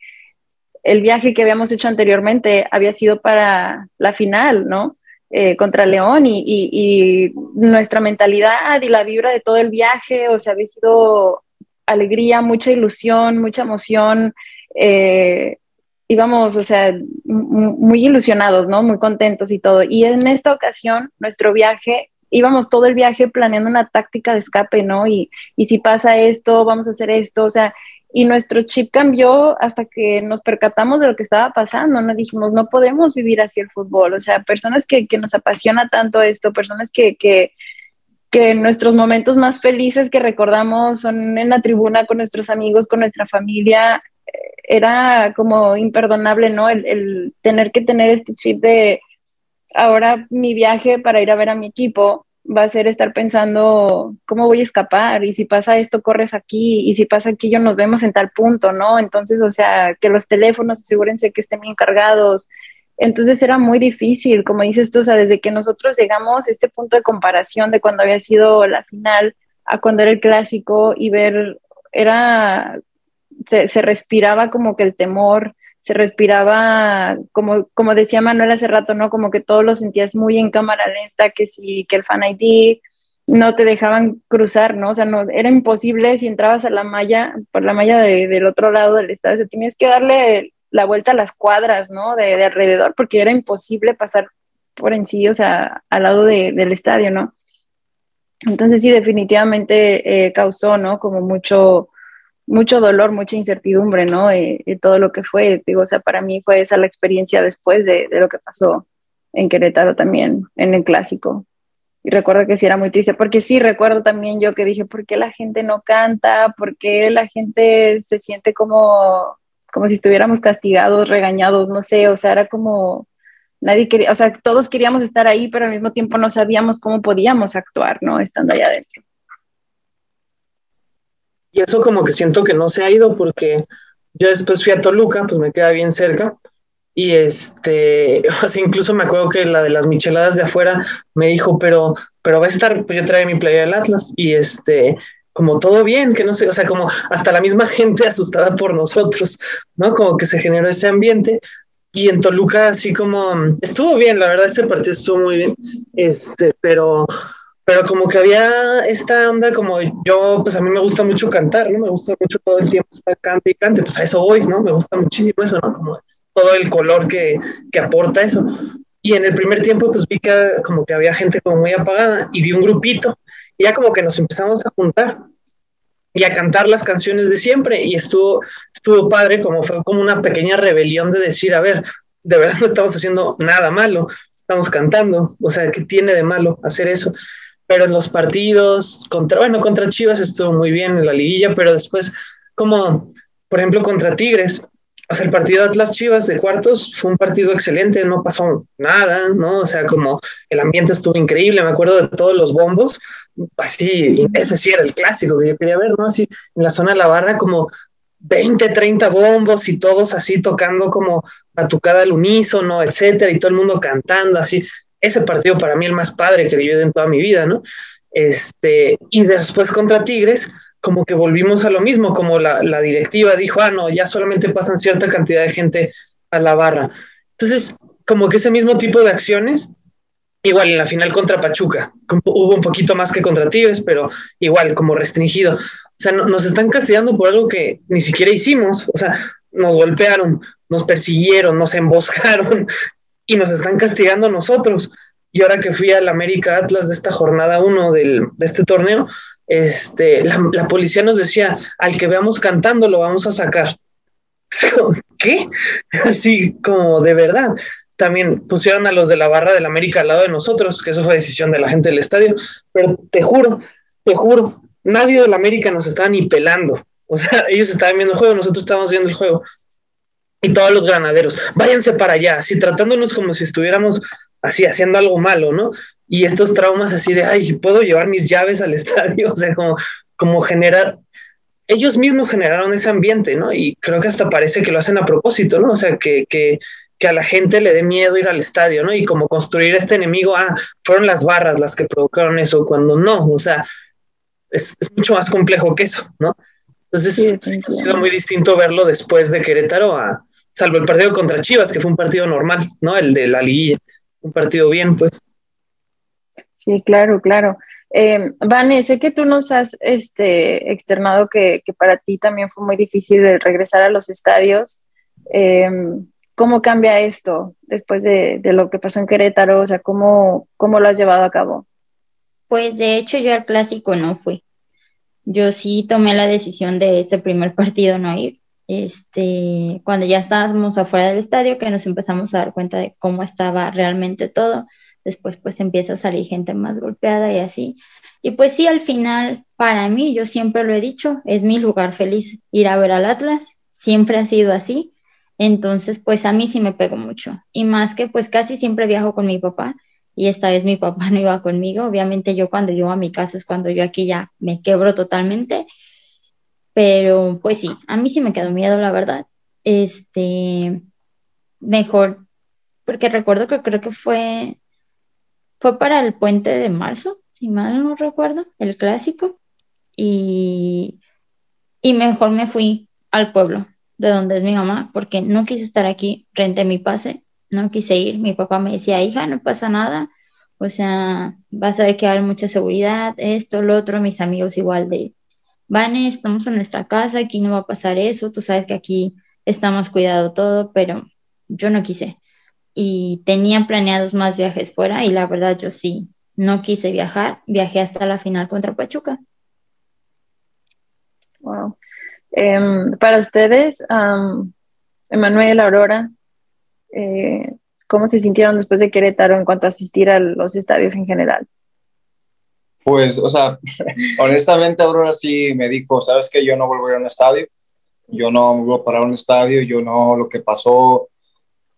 el viaje que habíamos hecho anteriormente había sido para la final, ¿no? Eh, contra León y, y, y, nuestra mentalidad y la vibra de todo el viaje, o sea, había sido alegría, mucha ilusión, mucha emoción. Eh, íbamos, o sea, muy ilusionados, ¿no? Muy contentos y todo. Y en esta ocasión, nuestro viaje, íbamos todo el viaje planeando una táctica de escape, ¿no? Y, y si pasa esto, vamos a hacer esto, o sea, y nuestro chip cambió hasta que nos percatamos de lo que estaba pasando, ¿no? Dijimos, no podemos vivir así el fútbol, o sea, personas que, que nos apasiona tanto esto, personas que, que nuestros momentos más felices que recordamos son en la tribuna con nuestros amigos, con nuestra familia, era como imperdonable, ¿no? El, tener que tener este chip de ahora mi viaje para ir a ver a mi equipo va a ser estar pensando cómo voy a escapar y si pasa esto corres aquí y si pasa aquí yo nos vemos en tal punto, ¿no? Entonces, o sea, que los teléfonos asegúrense que estén bien cargados. Entonces era muy difícil, como dices tú, o sea, desde que nosotros llegamos a este punto de comparación de cuando había sido la final a cuando era el clásico y ver, era se, respiraba como que el temor, se respiraba, como, como decía Manuel hace rato, ¿no? Como que todo lo sentías muy en cámara lenta, que sí, que el fan ID no te dejaban cruzar, ¿no? O sea, no, era imposible si entrabas a la malla, por la malla del otro lado del estadio, tenías que darle la vuelta a las cuadras, ¿no? De, alrededor, porque era imposible pasar por en o sea, al lado del estadio, ¿no? Entonces sí, definitivamente eh, causó, ¿no? Como mucho, mucho dolor, mucha incertidumbre, ¿no? Y, todo lo que fue, digo, o sea, para mí fue esa la experiencia después de, lo que pasó en Querétaro también, en el clásico. Y recuerdo que sí era muy triste, porque sí, recuerdo también yo que dije, ¿por qué la gente no canta? ¿Por qué la gente se siente como, como si estuviéramos castigados, regañados? No sé, o sea, era como, nadie quería, o sea, todos queríamos estar ahí, pero al mismo tiempo no sabíamos cómo podíamos actuar, ¿no? Estando allá adentro. Y eso como que siento que no se ha ido porque yo después fui a Toluca, pues me queda bien cerca. Y este, [LAUGHS] así incluso me acuerdo que la de las micheladas de afuera me dijo, pero, pero va a estar, pues yo traía mi playa del Atlas y este, como todo bien, que no sé, o sea, como hasta la misma [LAUGHS] gente asustada por nosotros, ¿no? Como que se generó ese ambiente. Y en Toluca, así como estuvo bien, la verdad, ese partido estuvo muy bien, este, pero pero como que había esta onda como yo, pues a mí me gusta mucho cantar, ¿no? Me gusta mucho todo el tiempo estar cante y cante, pues a eso voy, ¿no? Me gusta muchísimo eso, ¿no? Como todo el color que, que aporta eso. Y en el primer tiempo, pues vi que como que había gente como muy apagada y vi un grupito ya como que nos empezamos a juntar y a cantar las canciones de siempre y estuvo, estuvo padre, como fue como una pequeña rebelión de decir, a ver, de verdad no estamos haciendo nada malo, estamos cantando, o sea, ¿qué tiene de malo hacer eso? pero en los partidos contra, bueno, contra Chivas estuvo muy bien en la liguilla, pero después, como por ejemplo contra Tigres, el partido Atlas Chivas de cuartos fue un partido excelente, no pasó nada, ¿no? O sea, como el ambiente estuvo increíble, me acuerdo de todos los bombos, así, ese sí era el clásico que yo quería ver, ¿no? Así, en la zona de la barra, como 20, 30 bombos y todos así tocando como batucada al unísono, etcétera, y todo el mundo cantando, así ese partido para mí el más padre que vivido en toda mi vida, ¿no? Este, y después contra Tigres, como que volvimos a lo mismo, como la, la directiva dijo, ah, no, ya solamente pasan cierta cantidad de gente a la barra. Entonces, como que ese mismo tipo de acciones, igual en la final contra Pachuca, hubo un poquito más que contra Tigres, pero igual como restringido. O sea, nos están castigando por algo que ni siquiera hicimos, o sea, nos golpearon, nos persiguieron, nos emboscaron, [LAUGHS] y nos están castigando nosotros. Y ahora que fui al América Atlas de esta jornada 1 de este torneo, este, la, policía nos decía, al que veamos cantando lo vamos a sacar. [LAUGHS] ¿Qué? Así como de verdad. También pusieron a los de la barra del América al lado de nosotros, que eso fue decisión de la gente del estadio. Pero te juro, te juro, nadie del América nos estaba ni pelando. O sea, [LAUGHS] ellos estaban viendo el juego, nosotros estábamos viendo el juego y todos los granaderos, váyanse para allá, así tratándonos como si estuviéramos así haciendo algo malo, ¿no? Y estos traumas así de, ay, puedo llevar mis llaves al [LAUGHS] estadio, o sea, como, como generar, ellos mismos generaron ese ambiente, ¿no? Y creo que hasta parece que lo hacen a propósito, ¿no? O sea, que, que, que a la gente le dé miedo ir al estadio, ¿no? Y como construir este enemigo, ah, fueron las barras las que provocaron eso, cuando no, o sea, es, es mucho más complejo que eso, ¿no? Entonces, ha sido muy distinto verlo después de Querétaro a, salvo el partido contra Chivas, que fue un partido normal, ¿no? El de la liguilla, un partido bien, pues. Sí, claro, claro. Eh, Vane, sé que tú nos has este, externado que, para ti también fue muy difícil regresar a los estadios. Em, ¿Cómo cambia esto después de, lo que pasó en Querétaro? O sea, ¿cómo, ¿cómo lo has llevado a cabo? Pues de hecho yo al clásico no fui. Yo sí tomé la decisión de ese primer partido no ir. Este, cuando ya estábamos afuera del estadio, que nos empezamos a dar cuenta de cómo estaba realmente todo después pues empieza a salir gente más golpeada y así. Y pues sí, al final, para mí, yo siempre lo he dicho, es mi lugar feliz ir a ver al Atlas, siempre ha sido así. Entonces, pues a mí sí me pegó mucho. Y más que pues casi siempre viajo con mi papá y esta vez mi papá [LAUGHS] no iba conmigo. Obviamente yo cuando llego a mi casa es cuando yo aquí ya me quebro totalmente. Pero pues sí, a mí sí me quedó miedo, la verdad. Este, mejor, porque recuerdo que creo que fue fue para el puente de marzo, si mal no recuerdo, el clásico. Y, y mejor me fui al pueblo, de donde es mi mamá, porque no quise estar aquí, renté mi pase, no quise ir. Mi papá me decía, hija, no pasa nada. O sea, vas a ver que hay mucha seguridad, esto, lo otro, mis amigos igual de, Vane, estamos en nuestra casa, aquí no va a pasar eso, tú sabes que aquí estamos cuidado todo, pero yo no quise y tenía planeados más viajes fuera y la verdad yo sí, no quise viajar, viajé hasta la final contra Pachuca. Wow. Em, para ustedes, Emanuel, Aurora, eh, ¿cómo se sintieron después de Querétaro en cuanto a asistir a los estadios en general? Pues, o sea, [LAUGHS] honestamente Aurora sí me dijo, sabes que yo no vuelvo a ir a un estadio, yo no vuelvo a parar un estadio, yo no, lo que pasó,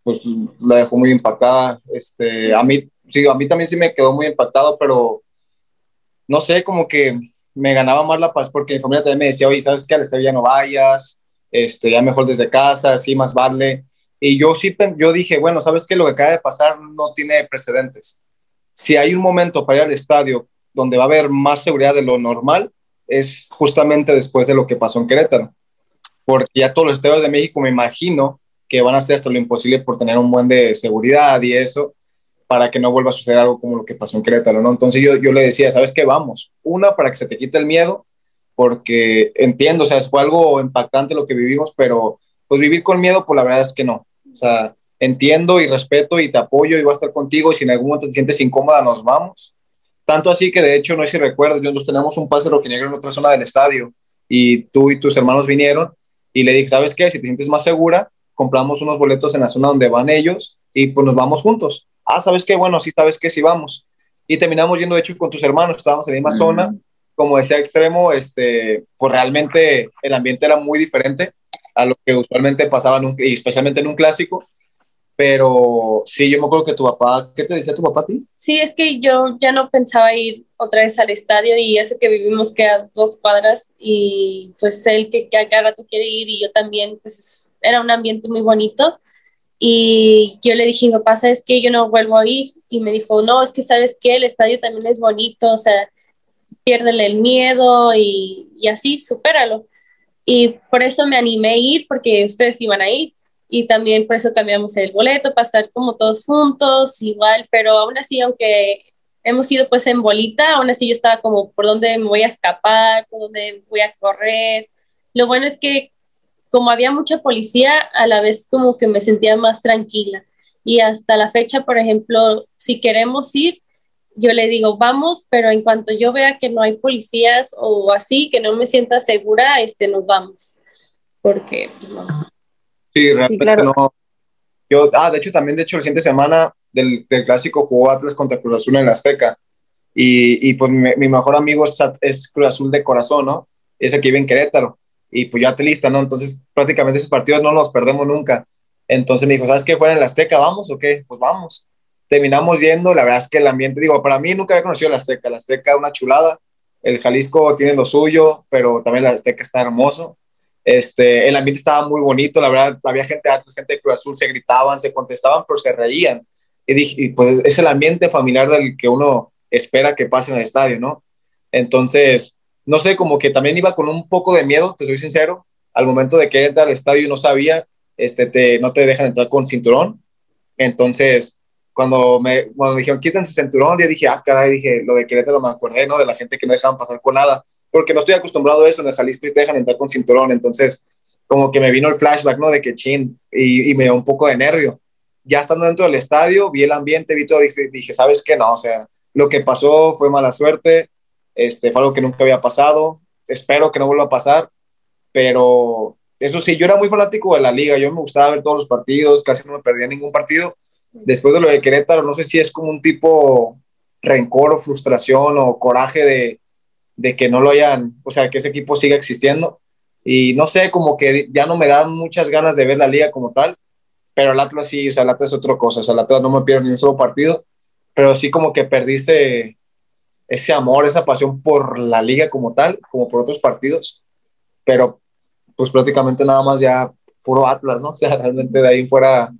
pues la dejó muy impactada. Este, a mí, sí, a mí también sí me quedó muy impactado, pero no sé, como que me ganaba más la paz porque mi familia también me decía, oye, ¿sabes qué? Al estadio ya no vayas, este, ya mejor desde casa, así más vale. Y yo sí, yo dije, bueno, ¿sabes qué? Lo que acaba de pasar no tiene precedentes. Si hay un momento para ir al estadio donde va a haber más seguridad de lo normal, es justamente después de lo que pasó en Querétaro. Porque ya todos los estadios de México, me imagino, que van a hacer hasta lo imposible por tener un buen de seguridad y eso, para que no vuelva a suceder algo como lo que pasó en Querétaro, ¿no? Entonces yo, yo le decía, ¿sabes qué? Vamos, una, para que se te quite el miedo, porque entiendo, o sea, fue algo impactante lo que vivimos, pero pues vivir con miedo, pues la verdad es que no. O sea, entiendo y respeto y te apoyo y voy a estar contigo y si en algún momento te sientes incómoda, nos vamos. Tanto así que de hecho, no sé si recuerdas, nosotros tenemos un pase negro en otra zona del estadio y tú y tus hermanos vinieron y le dije, ¿sabes qué? Si te sientes más segura, compramos unos boletos en la zona donde van ellos y pues nos vamos juntos. Ah, ¿sabes qué? Bueno, sí, ¿sabes qué? Sí vamos. Y terminamos yendo, de hecho, con tus hermanos, estábamos en la misma zona, como decía Extremo, este, pues realmente el ambiente era muy diferente a lo que usualmente pasaba, en un, y especialmente en un clásico. Pero sí, yo me acuerdo que tu papá, ¿qué te decía tu papá a ti? Sí, es que yo ya no pensaba ir otra vez al estadio y eso que vivimos que a dos cuadras y pues él que, que a cada rato quiere ir y yo también, pues era un ambiente muy bonito. Y yo le dije, papá, ¿sabes qué? Yo no vuelvo a ir. Y me dijo, no, es que sabes que el estadio también es bonito, o sea, piérdele el miedo y, y así, supéralo. Y por eso me animé a ir, porque ustedes iban a ir y también por eso cambiamos el boleto para estar como todos juntos, igual, pero aún así, aunque hemos ido pues en bolita, aún así yo estaba como por dónde me voy a escapar, por dónde voy a correr. Lo bueno es que como había mucha policía, a la vez como que me sentía más tranquila. Y hasta la fecha, por ejemplo, si queremos ir, yo le digo, vamos, pero en cuanto yo vea que no hay policías o así, que no me sienta segura, este, nos vamos. Porque, pues no. Sí, realmente no. Yo, ah, de hecho, también, de hecho, la siguiente semana del, del clásico jugó Atlas contra Cruz Azul en la Azteca. Y, y pues mi, mejor amigo es, es, Cruz Azul de corazón, ¿no? Ese que vive en Querétaro. Y pues ya te lista, ¿no? Entonces, prácticamente esos partidos no los perdemos nunca. Entonces me dijo, ¿sabes qué? ¿Fuera en la Azteca? ¿Vamos o qué? Pues vamos. Terminamos yendo, la verdad es que el ambiente, digo, para mí nunca había conocido la Azteca. La Azteca, una chulada. El Jalisco tiene lo suyo, pero también la Azteca está hermoso. Este, el ambiente estaba muy bonito, la verdad, había gente de Atlas, gente de Cruz Azul, se gritaban, se contestaban, pero se reían. Y dije, pues es el ambiente familiar del que uno espera que pase en el estadio, ¿no? Entonces, no sé, como que también iba con un poco de miedo, te soy sincero, al momento de que entra al estadio no sabía, este, te, no te dejan entrar con cinturón, entonces, cuando me, cuando me dijeron quiten su cinturón, ya dije, ah, caray, dije, lo de Querétaro me acordé, ¿no? De la gente que no dejaban pasar con nada, porque no estoy acostumbrado a eso, en el Jalisco te dejan entrar con cinturón, entonces como que me vino el flashback, ¿no? De que chin, y, y me dio un poco de nervio. Ya estando dentro del estadio, vi el ambiente, vi todo, dije, dije, ¿sabes qué? No, o sea, lo que pasó fue mala suerte, este, fue algo que nunca había pasado, espero que no vuelva a pasar, pero eso sí, yo era muy fanático de la liga, yo me gustaba ver todos los partidos, casi no me perdía ningún partido. Después de lo de Querétaro, no sé si es como un tipo rencor o frustración o coraje de, de que no lo hayan, o sea, que ese equipo siga existiendo. Y no sé, como que ya no me dan muchas ganas de ver la liga como tal, pero el Atlas sí, o sea, el Atlas es otra cosa, o sea, el Atlas no me pierdo ni un solo partido, pero sí como que perdí ese, ese amor, esa pasión por la liga como tal, como por otros partidos, pero pues prácticamente nada más ya puro Atlas, ¿no? [LAUGHS] O sea, realmente de ahí fuera,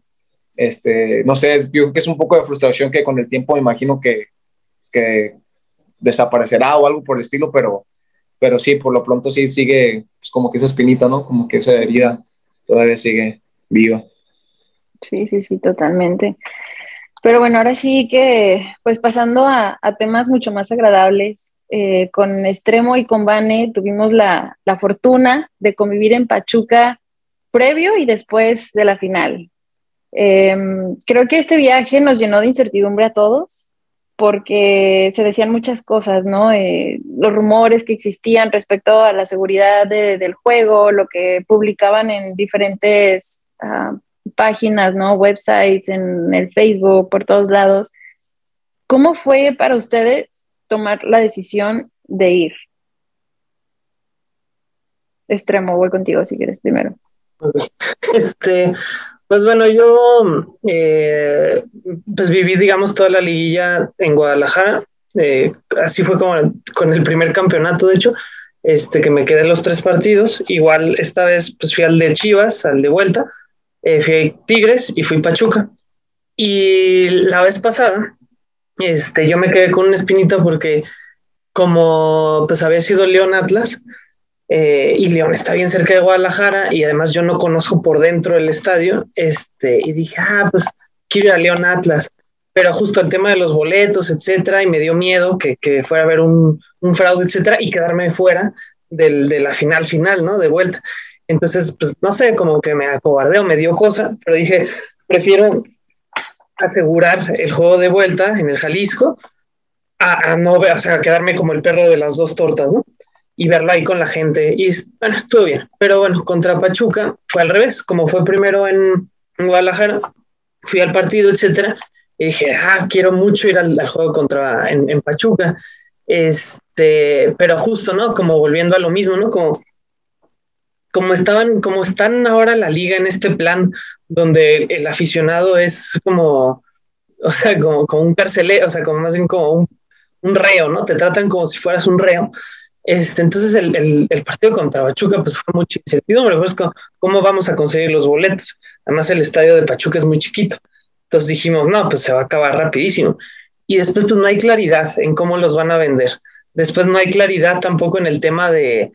este, no sé, yo creo que es un poco de frustración que con el tiempo me imagino que, que desaparecerá o algo por el estilo, pero, pero sí, por lo pronto sí sigue pues, como que esa espinita, ¿no? Como que esa herida todavía sigue viva. Sí, sí, sí, totalmente. Pero bueno, ahora sí que, pues pasando a, temas mucho más agradables, eh, con Extremo y con Vane tuvimos la, la, fortuna de convivir en Pachuca previo y después de la final. Eh, creo que este viaje nos llenó de incertidumbre a todos porque se decían muchas cosas, ¿no? Eh, los rumores que existían respecto a la seguridad de, del juego, lo que publicaban en diferentes uh, páginas, ¿no? Websites, en el Facebook, por todos lados. ¿Cómo fue para ustedes tomar la decisión de ir? Extremo, voy contigo si quieres primero. [LAUGHS] Este, pues bueno, yo eh, pues viví, digamos, toda la liguilla en Guadalajara. Eh, así fue como con el primer campeonato, de hecho, este, que me quedé los tres partidos. Igual esta vez pues fui al de Chivas, al de vuelta, eh, fui a Tigres y fui Pachuca. Y la vez pasada este, yo me quedé con una espinita porque como pues había sido León Atlas eh, y León está bien cerca de Guadalajara y además yo no conozco por dentro el estadio, este, y dije, ah, pues quiero ir a León Atlas, pero justo el tema de los boletos, etcétera, y me dio miedo que, que fuera a haber un, un, fraude, etcétera, y quedarme fuera del, de la final final, ¿no? De vuelta. Entonces, pues no sé, como que me acobardeo, me dio cosa, pero dije, prefiero asegurar el juego de vuelta en el Jalisco a, no ver, o sea, quedarme como el perro de las dos tortas, ¿no? Y verlo ahí con la gente. Y bueno, estuvo bien. Pero bueno, contra Pachuca fue al revés. Como fue primero en, Guadalajara, fui al partido, etcétera. Y dije, ah, quiero mucho ir al, juego contra en, en, Pachuca. Este, pero justo, ¿no? Como volviendo a lo mismo, ¿no? Como como estaban, como están ahora la liga en este plan donde el aficionado es como, o sea, como, como un carcelero, o sea, como más bien como un, un, reo, ¿no? Te tratan como si fueras un reo. Este, entonces el, el, el partido contra Pachuca pues fue mucha incertidumbre, pues ¿cómo vamos a conseguir los boletos? Además el estadio de Pachuca es muy chiquito. Entonces dijimos, no, pues se va a acabar rapidísimo. Y después pues no hay claridad en cómo los van a vender. Después no hay claridad tampoco en el tema de,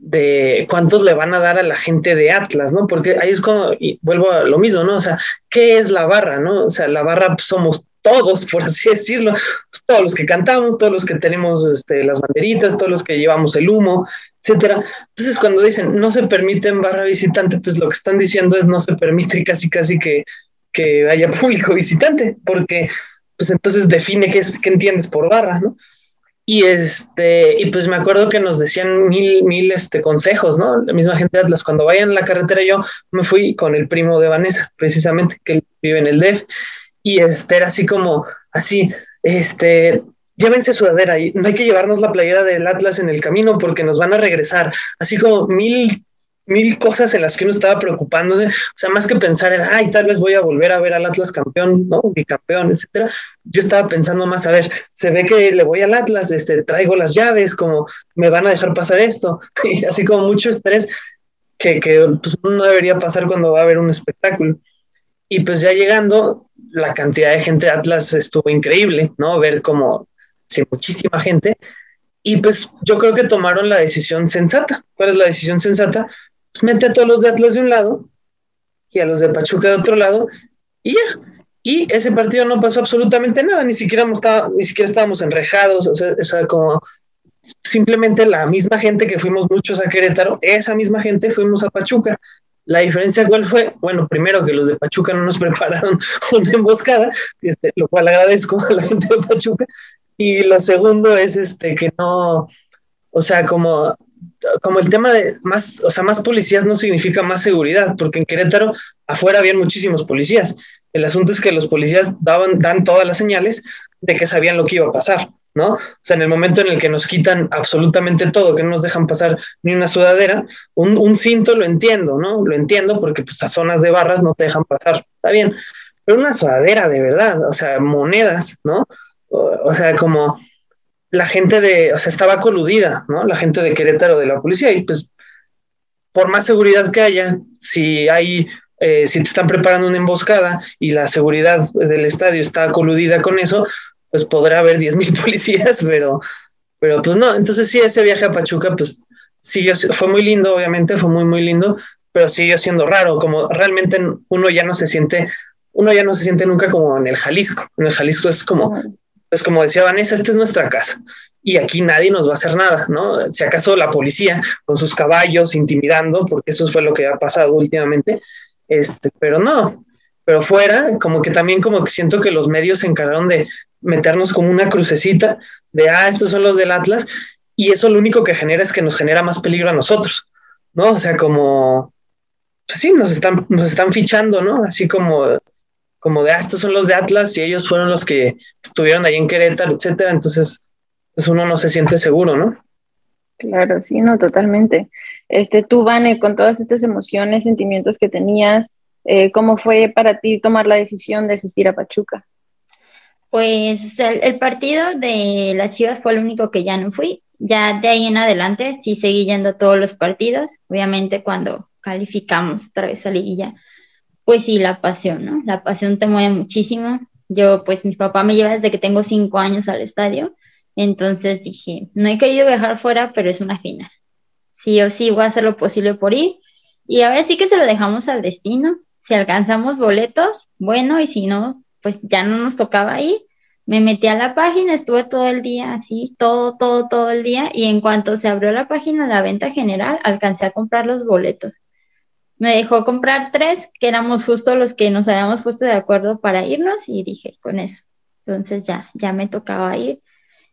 de cuántos le van a dar a la gente de Atlas, ¿no? Porque ahí es como, y vuelvo a lo mismo, ¿no? O sea, ¿qué es la barra, ¿no? O sea, la barra somos todos, por así decirlo, pues todos los que cantamos, todos los que tenemos este, las banderitas, todos los que llevamos el humo, etcétera. Entonces, cuando dicen no se permite en barra visitante, pues lo que están diciendo es no se permite casi casi que, que haya público visitante, porque pues entonces define qué, es, qué entiendes por barra, ¿no? Y este, y pues me acuerdo que nos decían mil, mil este, consejos, ¿no? La misma gente de Atlas, cuando vayan en la carretera, yo me fui con el primo de Vanessa, precisamente, que vive en el DEF, y este era así como, así, este, llévense sudadera y no hay que llevarnos la playera del Atlas en el camino porque nos van a regresar, así como mil mil cosas en las que uno estaba preocupándose, o sea, más que pensar en, ay, tal vez voy a volver a ver al Atlas campeón, ¿no? Bicampeón, etcétera. Yo estaba pensando más, a ver, se ve que le voy al Atlas, este, traigo las llaves, como me van a dejar pasar esto, [LAUGHS] y así como mucho estrés que, que pues, no debería pasar cuando va a haber un espectáculo. Y pues ya llegando, la cantidad de gente de Atlas estuvo increíble, ¿no? Ver como, sí, muchísima gente. Y pues yo creo que tomaron la decisión sensata. ¿Cuál es la decisión sensata? Pues mete a todos los de Atlas de un lado y a los de Pachuca de otro lado y ya. Y ese partido no pasó absolutamente nada, ni siquiera, ni siquiera estábamos enrejados, o sea, o sea, como simplemente la misma gente que fuimos muchos a Querétaro, esa misma gente fuimos a Pachuca. La diferencia cuál fue, bueno, primero que los de Pachuca no nos [LAUGHS] prepararon una emboscada, este, lo cual agradezco a la gente de Pachuca, y lo segundo es este que no, o sea, como como el tema de más, o sea, más policías no significa más seguridad, porque en Querétaro afuera habían muchísimos policías. El asunto es que los policías daban, dan todas las señales de que sabían lo que iba a pasar. ¿no? O sea, en el momento en el que nos quitan absolutamente todo, que no nos dejan pasar ni una sudadera, un, cinto lo entiendo, ¿no? Lo entiendo porque pues a zonas de barras no te dejan pasar, está bien, pero una sudadera de verdad, o sea, monedas, ¿no? O, sea, como la gente de, o sea, estaba coludida, ¿no? La gente de Querétaro de la policía y pues por más seguridad que haya, si hay eh, si te están preparando una emboscada y la seguridad del estadio está coludida con eso, pues podrá haber 10.000 [LAUGHS] policías, pero, pero pues no. Entonces sí, ese viaje a Pachuca, pues sí, fue muy lindo, obviamente, fue muy, muy lindo, pero siguió siendo raro, como realmente uno ya no se siente, uno ya no se siente nunca como en el Jalisco. En el Jalisco es como, es como decía Vanessa, esta es nuestra casa y aquí nadie nos va a hacer nada, ¿no? Si acaso la policía con sus caballos intimidando, porque eso fue lo que ha pasado últimamente, este, pero no, pero fuera, como que también como que siento que los medios se encargaron de meternos como una crucecita de, ah, estos son los del Atlas, y eso lo único que genera es que nos genera más peligro a nosotros, ¿no? O sea, como, pues sí, nos están, nos están fichando, ¿no? Así como, como de, ah, estos son los de Atlas y ellos fueron los que estuvieron ahí en Querétaro, etcétera, entonces, pues uno no se siente seguro, ¿no? Claro, sí, no, totalmente. Este, tú, Vane, con todas estas emociones, sentimientos que tenías, eh, ¿cómo fue para ti tomar la decisión de asistir a Pachuca? Pues el, partido de la ciudad fue el único que ya no fui. Ya de ahí en adelante sí seguí yendo a todos los partidos. Obviamente cuando calificamos otra vez a liguilla, pues sí, la pasión, ¿no? La pasión te mueve muchísimo. Yo, pues mi papá me lleva desde que tengo cinco años al estadio. Entonces dije, no he querido viajar fuera, pero es una final. Sí o sí voy a hacer lo posible por ir. Y ahora sí que se lo dejamos al destino. Si alcanzamos boletos, bueno, y si no, pues ya no nos tocaba ahí. Me metí a la página, estuve todo el día así, todo, todo, todo el día, y en cuanto se abrió la página la venta general, alcancé a comprar los boletos. Me dejó comprar tres, que éramos justo los que nos habíamos puesto de acuerdo para irnos, y dije, con eso. Entonces ya, ya me tocaba ir.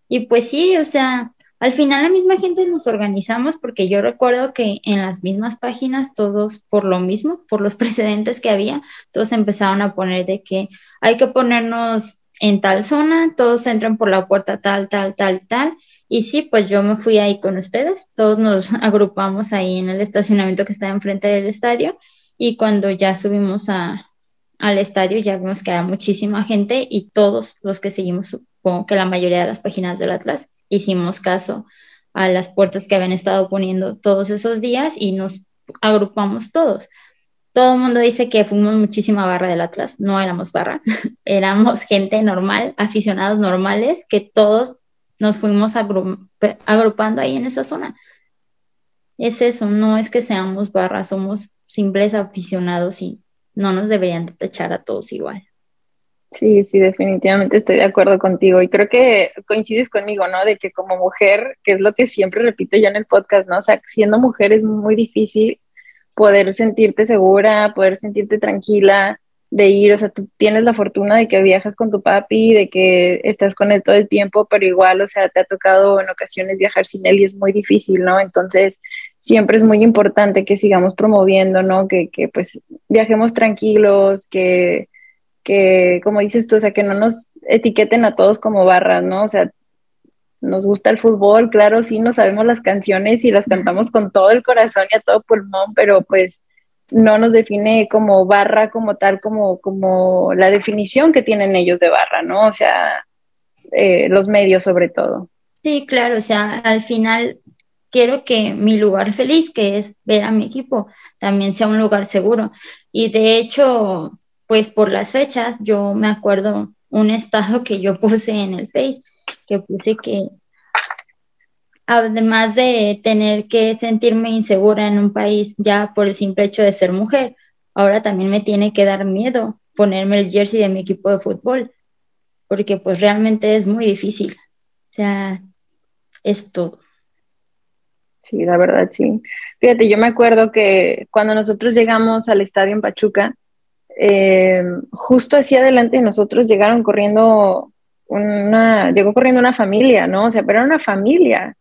Y pues sí, o sea, al final la misma gente nos organizamos porque yo recuerdo que en las mismas páginas todos por lo mismo, por los [LAUGHS] precedentes que había, todos empezaron a poner de que hay que ponernos en tal zona, todos entran por la puerta tal, tal, tal, tal. Y sí, pues yo me fui ahí con ustedes, todos nos [LAUGHS] agrupamos ahí en el estacionamiento que está enfrente del estadio y cuando ya subimos a, al estadio ya vimos que había muchísima gente y todos los que seguimos, supongo que la mayoría de las páginas del Atlas, hicimos caso a las puertas que habían estado poniendo todos esos días y nos agrupamos todos. Todo el mundo dice que fuimos muchísima barra del Atlas, no éramos barra, [LAUGHS] éramos gente normal, aficionados normales, que todos nos fuimos agrupando ahí en esa zona. Es eso, no es que seamos barra, somos simples aficionados y no nos deberían de tachar a todos igual. Sí, sí, definitivamente estoy de acuerdo contigo y creo que coincides conmigo, ¿no? De que como mujer, que es lo que siempre repito yo en el podcast, ¿no? O sea, siendo mujer es muy difícil poder sentirte segura, poder sentirte tranquila de ir, o sea, tú tienes la fortuna de que viajas con tu papi, de que estás con él todo el tiempo, pero igual, o sea, te ha tocado en ocasiones viajar sin él y es muy difícil, ¿no? Entonces, siempre es muy importante que sigamos promoviendo, ¿no? Que, que pues viajemos tranquilos, que que, como dices tú, o sea, que no nos etiqueten a todos como barras, ¿no? O sea, nos gusta el fútbol, claro, sí, no sabemos las canciones y las cantamos con todo el corazón y a todo pulmón, pero pues no nos define como barra como tal, como, como la definición que tienen ellos de barra, ¿no? O sea, eh, los medios sobre todo. Sí, claro, o sea, al final quiero que mi lugar feliz, que es ver a mi equipo, también sea un lugar seguro. Y de hecho, pues por las fechas, yo me acuerdo un [LAUGHS] estado que yo puse en el Face, que puse que además de tener que sentirme insegura en un país ya por el simple hecho de ser mujer, ahora también me tiene que dar miedo ponerme el jersey de mi equipo de fútbol, porque pues realmente es muy difícil. O sea, es todo. Sí, la verdad, sí. Fíjate, yo me acuerdo que cuando nosotros llegamos al estadio en Pachuca, eh, justo así adelante de nosotros llegaron corriendo una, llegó corriendo una familia, ¿no? O sea, pero era una familia.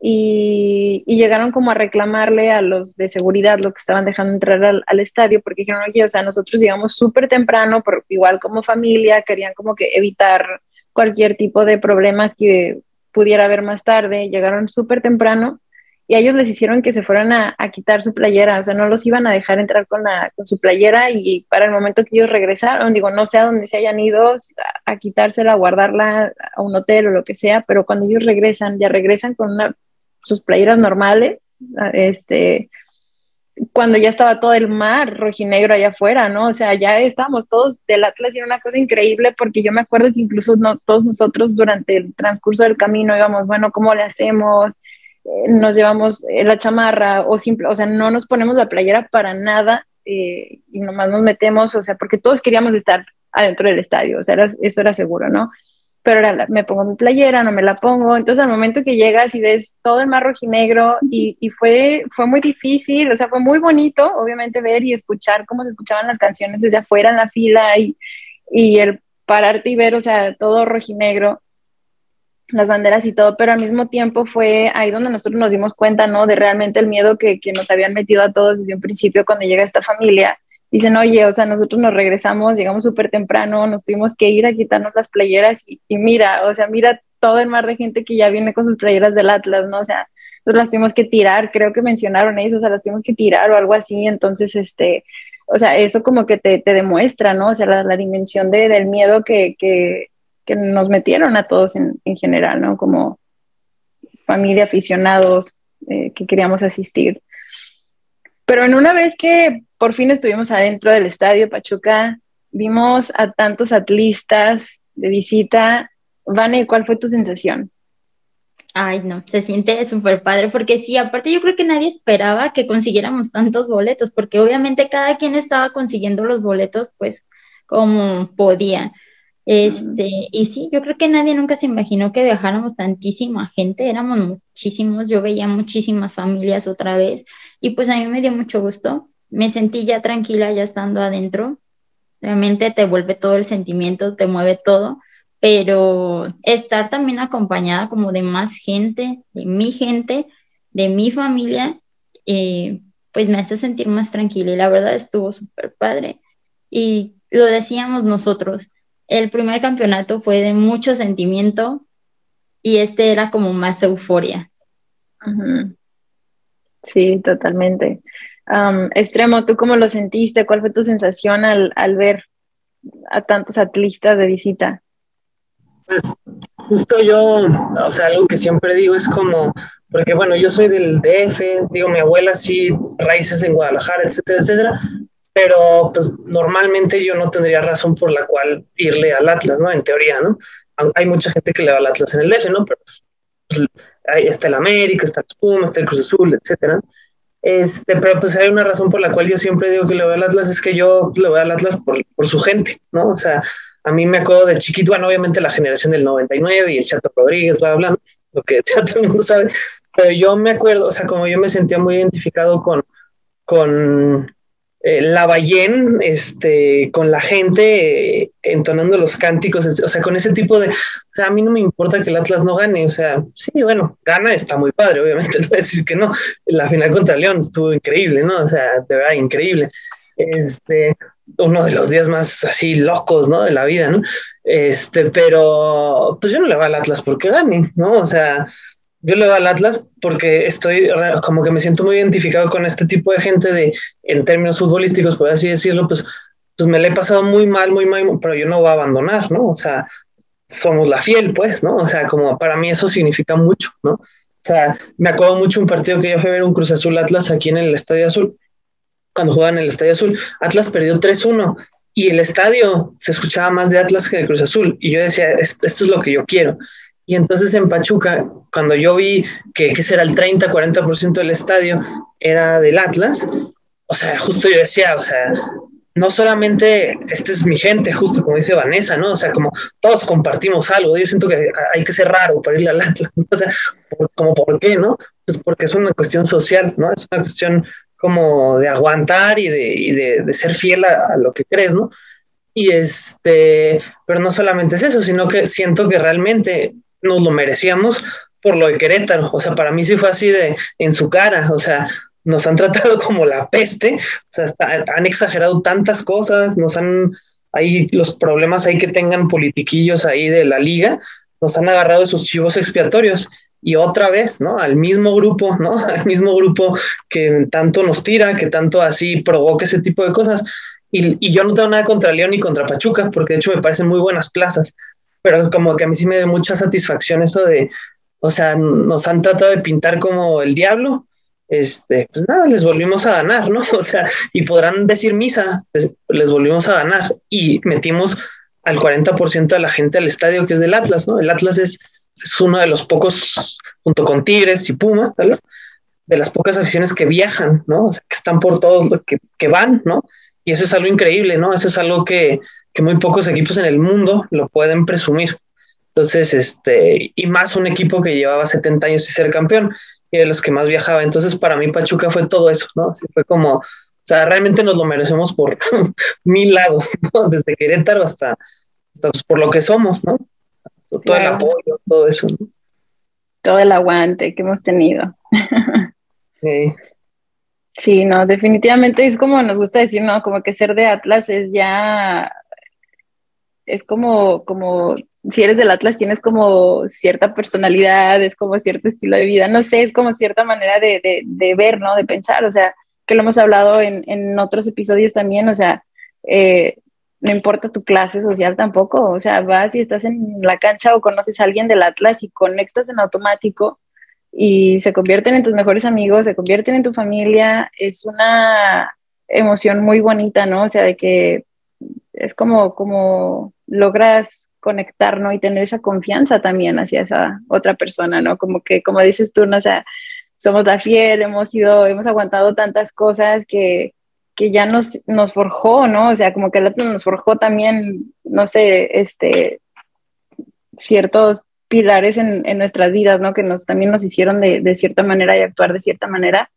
Y, llegaron como a reclamarle a los de seguridad lo que estaban dejando entrar al, estadio, porque dijeron, oye, o sea, nosotros llegamos súper temprano, por, igual como familia, querían como que evitar cualquier tipo de problemas que pudiera haber más tarde, llegaron súper temprano y a ellos les hicieron que se fueran a, quitar su playera, o sea, no los iban a dejar entrar con, la, con su playera y para el momento que ellos regresaron, digo, no sé a dónde se hayan ido a, a quitársela, a guardarla a un hotel o lo que sea, pero cuando ellos regresan, ya regresan con una, sus playeras normales, este, cuando ya estaba todo el mar rojinegro allá afuera, ¿no? O sea, ya estábamos todos del Atlas y era una cosa increíble porque yo me acuerdo que incluso no, todos nosotros durante el transcurso del camino íbamos, bueno, ¿cómo le hacemos? Eh, nos llevamos eh, la chamarra o simple, o sea, no nos ponemos la playera para nada eh, y nomás nos metemos, o sea, porque todos queríamos estar adentro del estadio, o sea, eso era seguro, ¿no? Pero ahora me pongo mi playera, no me la pongo, entonces al momento que llegas y ves todo el mar rojinegro y, y fue, fue muy difícil, o sea, fue muy bonito, obviamente, ver y escuchar cómo se escuchaban las canciones desde afuera en la fila y, y el pararte y ver, o sea, todo rojinegro las banderas y todo, pero al mismo tiempo fue ahí donde nosotros nos dimos cuenta, ¿no? De realmente el miedo que, que nos habían metido a todos desde un principio cuando llega esta familia. Dicen, oye, o sea, nosotros nos regresamos, llegamos súper temprano, nos tuvimos que ir a quitarnos las playeras y, mira, o sea, mira todo el mar de gente que ya viene con sus playeras del Atlas, ¿no? O sea, nosotros las tuvimos que tirar, creo que mencionaron eso, o sea, las tuvimos que tirar o algo así, entonces, este, o sea, eso como que te, demuestra, ¿no? O sea, la, dimensión de, del miedo que, que nos metieron a todos en, en general, ¿no? Como familia, aficionados eh, que queríamos asistir. Pero en una vez que por fin estuvimos adentro del estadio Pachuca, vimos a tantos atlistas de visita. Vane, ¿cuál fue tu sensación? Ay, no, se siente súper padre, porque sí, aparte yo creo que nadie esperaba que consiguiéramos tantos boletos, porque obviamente cada quien estaba consiguiendo los boletos, pues, como podía. Este, y sí, yo creo que nadie nunca se imaginó que viajáramos tantísima gente, éramos muchísimos, yo veía muchísimas familias otra vez y pues a mí me dio mucho gusto, me sentí ya tranquila ya estando adentro, realmente te vuelve todo el sentimiento, te mueve todo, pero estar también acompañada como de más gente, de mi gente, de mi familia, eh, pues me hace sentir más tranquila y la verdad estuvo súper padre. Y lo decíamos nosotros, el primer campeonato fue de mucho sentimiento y este era como más euforia. Sí, totalmente. Extremo, ¿tú cómo lo sentiste? ¿Cuál fue tu sensación al, ver a tantos atlistas de visita? Pues justo yo, o sea, algo que siempre digo es como, porque bueno, yo soy del DF, digo, mi abuela sí, raíces en Guadalajara, etcétera, etcétera, pero pues normalmente yo no tendría razón por la cual irle al Atlas, ¿no? En teoría, ¿no? Hay mucha gente que le va al Atlas en el DF, ¿no? Pero pues, ahí está el América, está el Puma, está el Cruz Azul, etcétera. Este, pero pues hay una razón por la cual yo siempre digo que le voy al Atlas, es que yo le voy al Atlas por, por su gente, ¿no? O sea, a mí me acuerdo de chiquito, bueno, obviamente la generación del 99 y el Chato Rodríguez, bla, bla, bla, lo que todo el mundo sabe, pero yo me acuerdo, o sea, como yo me sentía muy identificado con, con, eh, la Ballén, este, con la gente eh, entonando los cánticos, o sea, con ese tipo de, o sea, a mí no me importa que el Atlas no gane, o sea, sí, bueno, gana, está muy padre, obviamente, [LAUGHS] no voy a decir que no, la final contra León estuvo increíble, ¿no? O sea, de verdad, increíble. Este, uno de los días más así locos, ¿no? De la vida, ¿no? Este, pero pues yo no le voy al Atlas porque gane, ¿no? O sea, yo le doy al Atlas porque estoy como que me siento muy identificado con este tipo de gente de, en términos futbolísticos, por así decirlo, pues, pues me le he pasado muy mal, muy mal, pero yo no voy a abandonar, ¿no? O sea, somos la fiel, pues, ¿no? O sea, como para mí eso significa mucho, ¿no? O sea, me acuerdo mucho un partido que yo fui a ver un Cruz Azul Atlas aquí en el Estadio Azul, cuando jugaban en el Estadio Azul, Atlas perdió 3-1 y el estadio se escuchaba más de Atlas que de Cruz Azul y yo decía, esto es lo que yo quiero. Y entonces en Pachuca, cuando yo vi que, que será el 30, 40% del estadio era del Atlas, o sea, justo yo decía, o sea, no solamente esta es mi gente, justo como dice Vanessa, ¿no? O sea, como todos compartimos algo. Yo siento que hay que ser raro para ir al Atlas. O sea, como por qué, ¿no? Pues porque es una cuestión social, ¿no? Es una cuestión como de aguantar y de, de, ser fiel a, lo que crees, ¿no? Y este, pero no solamente es eso, sino que siento que realmente nos lo merecíamos por lo de Querétaro. O sea, para mí sí fue así de en su cara. O sea, nos han [LAUGHS] tratado como la peste, o sea, han exagerado tantas cosas, nos han, ahí los problemas ahí que tengan politiquillos ahí de la liga, nos han agarrado esos chivos expiatorios. Y otra vez, ¿no? Al mismo grupo, ¿no? [LAUGHS] Al mismo grupo que tanto nos tira, que tanto así provoca ese tipo de cosas. Y, y yo no tengo nada contra León ni contra Pachuca, porque de hecho me parecen muy buenas plazas, pero como que a mí sí me da mucha satisfacción eso de, o sea, nos han tratado de pintar como el diablo, este, pues nada, les volvimos a ganar, ¿no? [LAUGHS] O sea, y podrán decir misa, les, volvimos a ganar y metimos al 40% de la gente al estadio que es del Atlas, ¿no? El Atlas es, es uno de los pocos, junto con Tigres y Pumas, tal vez, de las pocas aficiones que viajan, ¿no? O sea, que están por todos, que, que van, ¿no? Y eso es algo increíble, ¿no? Eso es algo que, que muy pocos equipos en el mundo lo pueden presumir. Entonces, este, y más un equipo que llevaba 70 años y ser campeón de los que más viajaba. Entonces, para mí Pachuca fue todo eso, ¿no? Así fue como, o sea, realmente nos lo merecemos por [LAUGHS] mil lados, [LAUGHS] ¿no? Desde Querétaro hasta, pues, por lo que somos, ¿no? Todo el apoyo, todo eso, ¿no? Todo el aguante que hemos tenido. Sí. Sí, no, definitivamente es como nos gusta decir, ¿no? Como que ser de Atlas es ya, es como, como si eres del Atlas tienes como cierta personalidad, es como cierto estilo de vida, no sé, es como cierta manera de, de, de ver, ¿no? De pensar, o sea, que lo hemos hablado en, en otros episodios también, o sea, eh, no importa tu clase social tampoco, o sea, vas y estás en la cancha o conoces a alguien del Atlas y conectas en automático y se convierten en tus mejores amigos, se convierten en tu familia, es una emoción muy bonita, ¿no? O sea, de que es como, como logras conectar, ¿no? Y tener esa confianza también hacia esa otra persona, ¿no? Como que, como dices tú, ¿no? O sea, somos la fiel, hemos sido, hemos aguantado tantas cosas que, que ya nos, nos forjó, ¿no? O sea, como que el otro nos forjó también, no sé, este, ciertos pilares en, en nuestras vidas, ¿no? Que nos, también nos hicieron de, de cierta manera y actuar de cierta manera.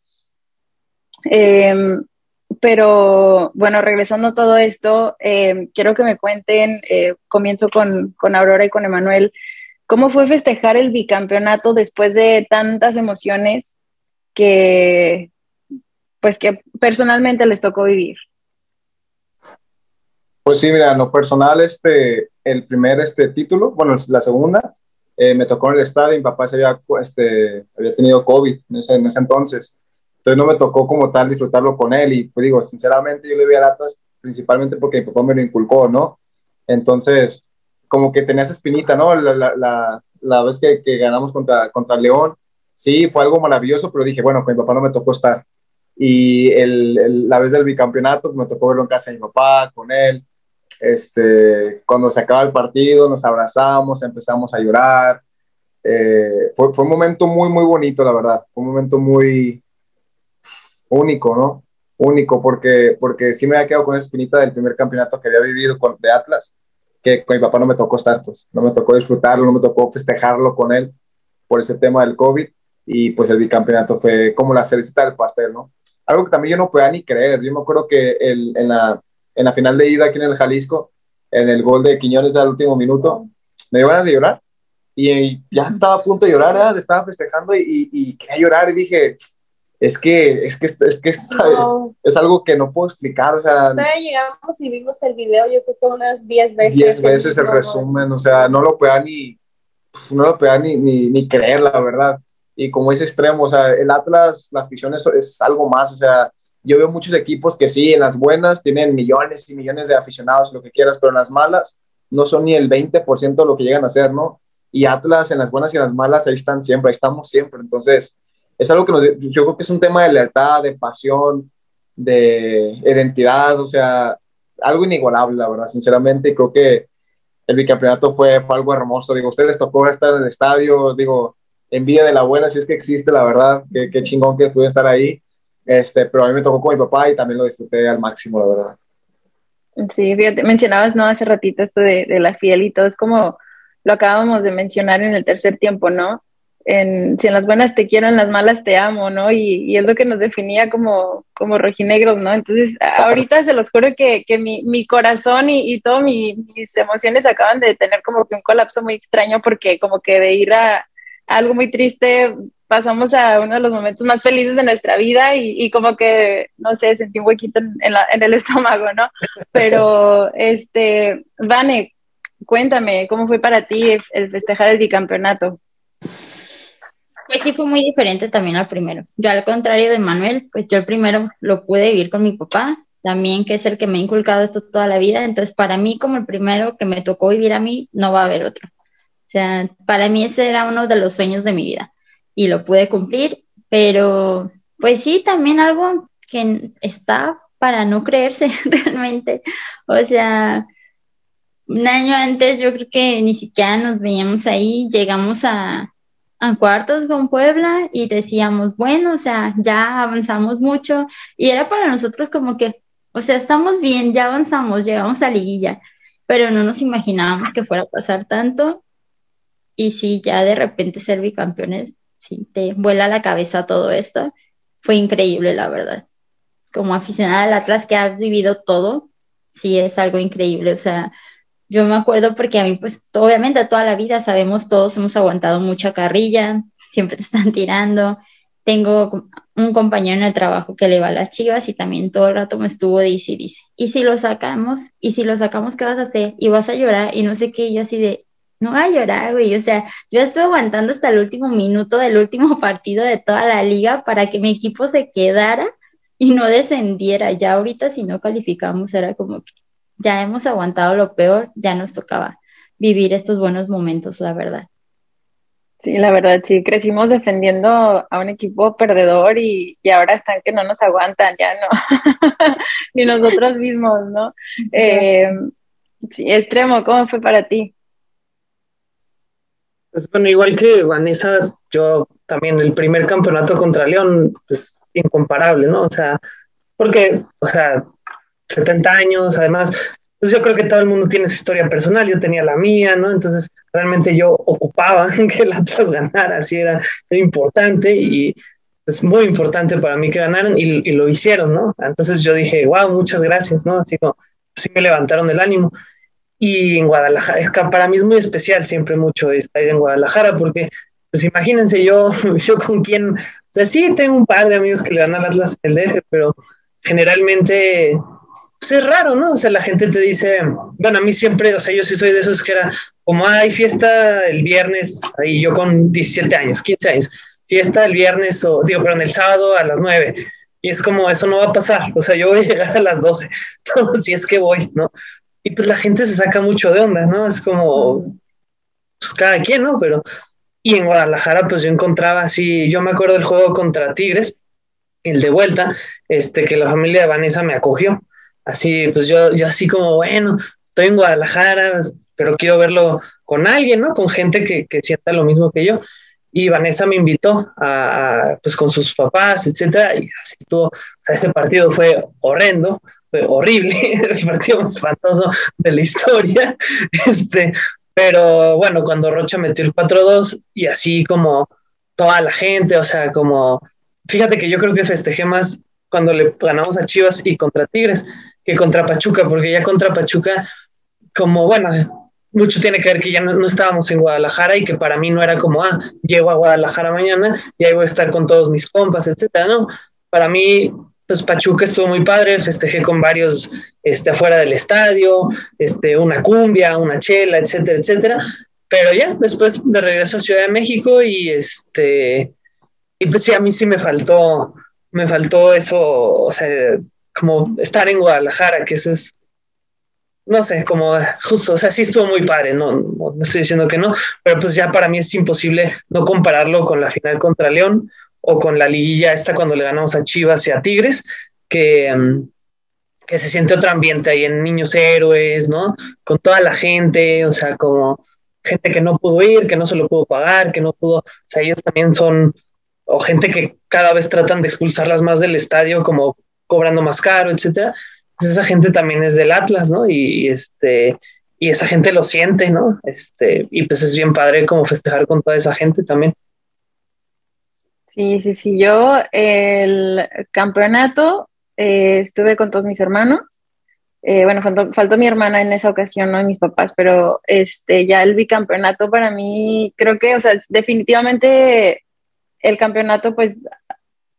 Eh, pero bueno, regresando a todo esto, eh, quiero que me cuenten, eh, comienzo con, con, Aurora y con Emanuel, ¿cómo fue festejar el bicampeonato después de tantas emociones que, pues que personalmente les tocó vivir? Pues sí, mira, en lo personal, este, el primer este, título, bueno, la segunda, eh, me tocó en el estadio, mi papá se había, este, había tenido COVID en ese, en ese entonces, entonces no me tocó como tal disfrutarlo con él y pues digo, sinceramente yo le vi a Latas principalmente porque mi papá me lo inculcó, ¿no? Entonces, como que tenía esa espinita, ¿no? La, la, la, vez que, que, ganamos contra, contra León, sí, fue algo maravilloso, pero dije, bueno, con mi papá no me tocó estar. Y el, la vez del bicampeonato, me tocó verlo en casa de mi papá, con él. Este, cuando se acaba el partido, nos abrazamos, empezamos a llorar. Eh, fue, fue un momento muy, muy bonito, la verdad. Fue un momento muy, único, ¿no? Único, porque, porque sí me había quedado con esa espinita del primer campeonato que había vivido con, de Atlas, que con mi papá no me tocó estar, pues, no me tocó disfrutarlo, no me tocó festejarlo con él por ese tema del COVID, y pues el bicampeonato fue como la cerecita del pastel, ¿no? Algo que también yo no podía ni creer, yo me acuerdo que el, en, la, en la final de ida aquí en el Jalisco, en el gol de Quiñones al último minuto, me dio ganas de llorar, y ya estaba a punto de llorar, ¿eh? estaba festejando y, y quería llorar y dije, es que, es que, es, que es, es, algo que no puedo explicar, o sea... llegamos y vimos el video, yo creo que unas 10 veces. 10 veces el, resumen, o sea, no lo pueda ni, no lo pueda ni, ni, ni, creer, la verdad. Y como es extremo, o sea, el Atlas, la afición es, es algo más, o sea, yo veo muchos equipos que sí, en las buenas tienen millones y millones de aficionados, lo que quieras, pero en las malas no son ni el 20% de lo que llegan a ser, ¿no? Y Atlas en las buenas y en las malas ahí están siempre, ahí estamos siempre, entonces es algo que nos, yo creo que es un tema de lealtad, de pasión, de identidad, o sea, algo inigualable, la verdad, sinceramente, creo que el bicampeonato fue, fue algo hermoso, digo, ustedes les tocó estar en el estadio, digo, envidia de la buena, si es que existe, la verdad, qué, qué chingón que pudieron estar ahí, Este, pero a mí me tocó con mi papá y también lo disfruté al máximo, la verdad. Sí, fíjate, mencionabas, ¿no? Hace ratito esto de, de la fiel y todo, es como lo acabamos de mencionar en el tercer tiempo, ¿no? En, si en las buenas te quiero, en las malas te amo, ¿no? Y, y es lo que nos definía como, como rojinegros, ¿no? Entonces, ahorita se los juro que, que mi, mi, corazón y, y todas mi, mis emociones acaban de tener como que un colapso muy extraño porque como que de ir a, a algo muy triste pasamos a uno de los momentos más felices de nuestra vida y, como que, no sé, sentí un huequito en, el [LAUGHS] estómago, ¿no? Pero, este, Vane, cuéntame, ¿cómo fue para ti el festejar el bicampeonato? Pues sí, fue muy diferente también al primero. Yo al contrario de Manuel, pues yo el primero lo pude vivir con mi papá, también que es el que me ha inculcado esto toda la vida. Entonces, para mí, como el primero que me tocó vivir a mí, no va a haber otro. O sea, para mí ese era uno de los sueños de mi vida y lo pude cumplir, pero pues sí, también algo que está para no creerse [LAUGHS] realmente. O sea, un año antes yo creo que ni siquiera nos veíamos ahí, llegamos a, a cuartos con Puebla y decíamos, bueno, o sea, ya avanzamos mucho y era para nosotros como que, o sea, estamos bien, ya avanzamos, llegamos a liguilla, pero no nos imaginábamos que fuera a pasar tanto. Y sí, ya de repente ser bicampeones, te vuela la cabeza todo esto, fue increíble, la verdad. Como aficionada al Atlas que ha vivido todo, sí es algo increíble, o sea, yo me acuerdo porque a mí, pues, obviamente toda la vida sabemos todos, hemos aguantado mucha carrilla, siempre te están tirando. Tengo un compañero en el trabajo que le va a las chivas y también todo el rato me estuvo dice y dice, ¿y si lo sacamos? ¿Y si lo sacamos, qué vas a hacer? Y vas a llorar y no sé qué, y yo así de, no voy a llorar, güey. O sea, yo estuve aguantando hasta el último minuto del último [LAUGHS] partido de toda la liga para que mi equipo se quedara y no descendiera. Ya ahorita si no calificamos era como que ya hemos aguantado lo peor, ya nos tocaba vivir estos buenos momentos, la verdad. Sí, la verdad, sí, crecimos defendiendo a un equipo perdedor y, y ahora están que no nos aguantan, ya no, [LAUGHS] ni nosotros mismos, ¿no? Eh, sí, extremo, ¿cómo fue para ti? Pues bueno, igual que Vanessa, yo también el primer campeonato contra León, pues incomparable, ¿no? O sea, porque, o sea, 70 años, además, pues yo creo que todo el mundo tiene su historia personal, yo tenía la mía, ¿no? Entonces, realmente yo ocupaba [LAUGHS] que el Atlas ganara, así era, era importante y es muy importante para mí que ganaran y, y, lo hicieron, ¿no? Entonces yo dije, wow, muchas gracias, ¿no? Así como, sí me levantaron el ánimo. Y en Guadalajara, es que para mí es muy especial siempre mucho estar en Guadalajara porque, pues imagínense yo, [LAUGHS] yo con quién, o sea, sí tengo un par de amigos que le dan al Atlas el DF, pero generalmente pues es raro, ¿no? O sea, la gente te dice, bueno, a mí siempre, o sea, yo sí soy de esos que era como hay fiesta el viernes, ahí yo con 17 años, 15 años, fiesta el viernes o, digo, perdón, el sábado a las 9. Y es como, eso no va a pasar, o sea, yo voy a llegar a las 12, [LAUGHS] si es que voy, ¿no? Y pues la gente se saca mucho de onda, ¿no? Es como, pues cada quien, ¿no? Pero, y en Guadalajara, pues yo encontraba así, yo me acuerdo del juego contra Tigres, el de vuelta, este, que la familia de Vanessa me acogió así, pues yo, yo así como, bueno, estoy en Guadalajara, pero quiero verlo con alguien, ¿no? Con gente que, que sienta lo mismo que yo. Y Vanessa me invitó a, pues con sus papás, etcétera, y así estuvo, o sea, ese partido fue horrendo, fue horrible, [LAUGHS] el partido más espantoso de la historia, [LAUGHS] este, pero bueno, cuando Rocha metió el 4-2 y así como toda la gente, o sea, como, fíjate que yo creo que festejé más cuando le ganamos a Chivas y contra Tigres, que contra Pachuca, porque ya contra Pachuca, como bueno, mucho tiene que ver que ya no, no, estábamos en Guadalajara y que para mí no era como, ah, llego a Guadalajara mañana y ahí voy a estar con todos mis compas, etcétera, no. Para mí, pues Pachuca estuvo muy padre, festejé con varios este, afuera del estadio, este, una cumbia, una chela, etcétera, etcétera. Pero ya, después de regreso a Ciudad de México y este, y pues sí, a mí sí me faltó, me faltó eso, o sea, como estar en Guadalajara, que eso es, no sé, como justo, o sea, sí estuvo muy padre, no, no, estoy diciendo que no, pero pues ya para mí es imposible no compararlo con la final contra León o con la liguilla esta cuando le ganamos a Chivas y a Tigres, que, um, que se siente otro ambiente ahí en Niños Héroes, ¿no? Con toda la gente, o sea, como gente que no pudo ir, que no se lo pudo pagar, que no pudo, o sea, ellos también son o gente que cada vez tratan de expulsarlas más del estadio, como cobrando más caro, etcétera. Pues esa gente también es del Atlas, ¿no? Y, este y esa gente lo siente, ¿no? Este, y pues es bien padre como festejar con toda esa gente también. Sí, sí, sí. Yo el campeonato eh, estuve con todos mis hermanos. Eh, bueno, faltó, mi hermana en esa ocasión, no mis papás, pero este ya el bicampeonato para mí, creo que, o sea, definitivamente el campeonato, pues,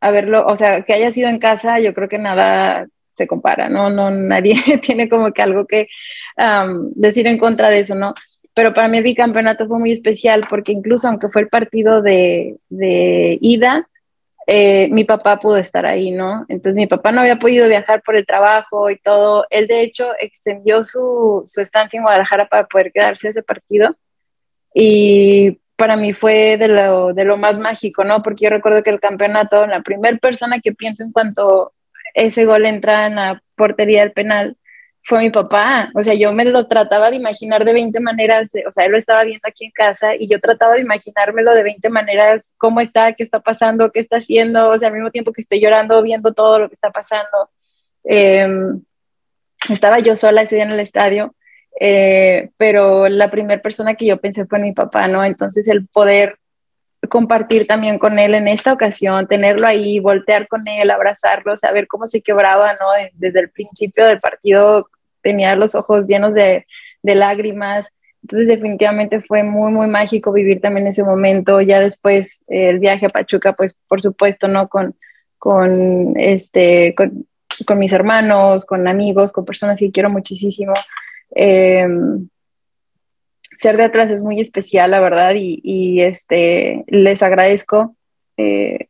a verlo, o sea, que haya sido en casa, yo creo que nada se compara, ¿no? No, nadie [LAUGHS] tiene como que algo que decir en contra de eso, ¿no? pero para mí el bicampeonato fue muy especial porque incluso aunque fue el partido de, ida, eh, mi papá pudo estar ahí, ¿no? Entonces mi papá no había podido viajar por el trabajo y todo. Él de hecho extendió su, su estancia en Guadalajara para poder quedarse ese partido. Y para mí fue de lo, de lo más mágico, ¿no? Porque yo recuerdo que el campeonato, la primera persona que pienso en cuanto ese gol entra en la portería del penal, fue mi papá. O sea, yo me lo trataba de imaginar de 20 maneras, o sea, él lo estaba viendo aquí en casa y yo trataba de imaginármelo de 20 maneras, cómo está, qué está pasando, qué está haciendo, o sea, al mismo tiempo que estoy llorando, viendo todo lo que está pasando. Em, estaba yo sola ese día en el estadio, eh, pero la primera persona que yo pensé fue mi papá, ¿no? Entonces el poder compartir también con él en esta ocasión, tenerlo ahí, voltear con él, abrazarlo, saber cómo se quebraba, ¿no? Desde el principio del partido tenía los ojos llenos de, lágrimas. Entonces definitivamente fue muy, muy mágico vivir también ese momento. Ya después el viaje a Pachuca, pues por supuesto, ¿no? Con, con, este, con, mis hermanos, con amigos, con personas que quiero muchísimo. Em, ser de Atlas es muy especial, la verdad, y, este, les agradezco eh,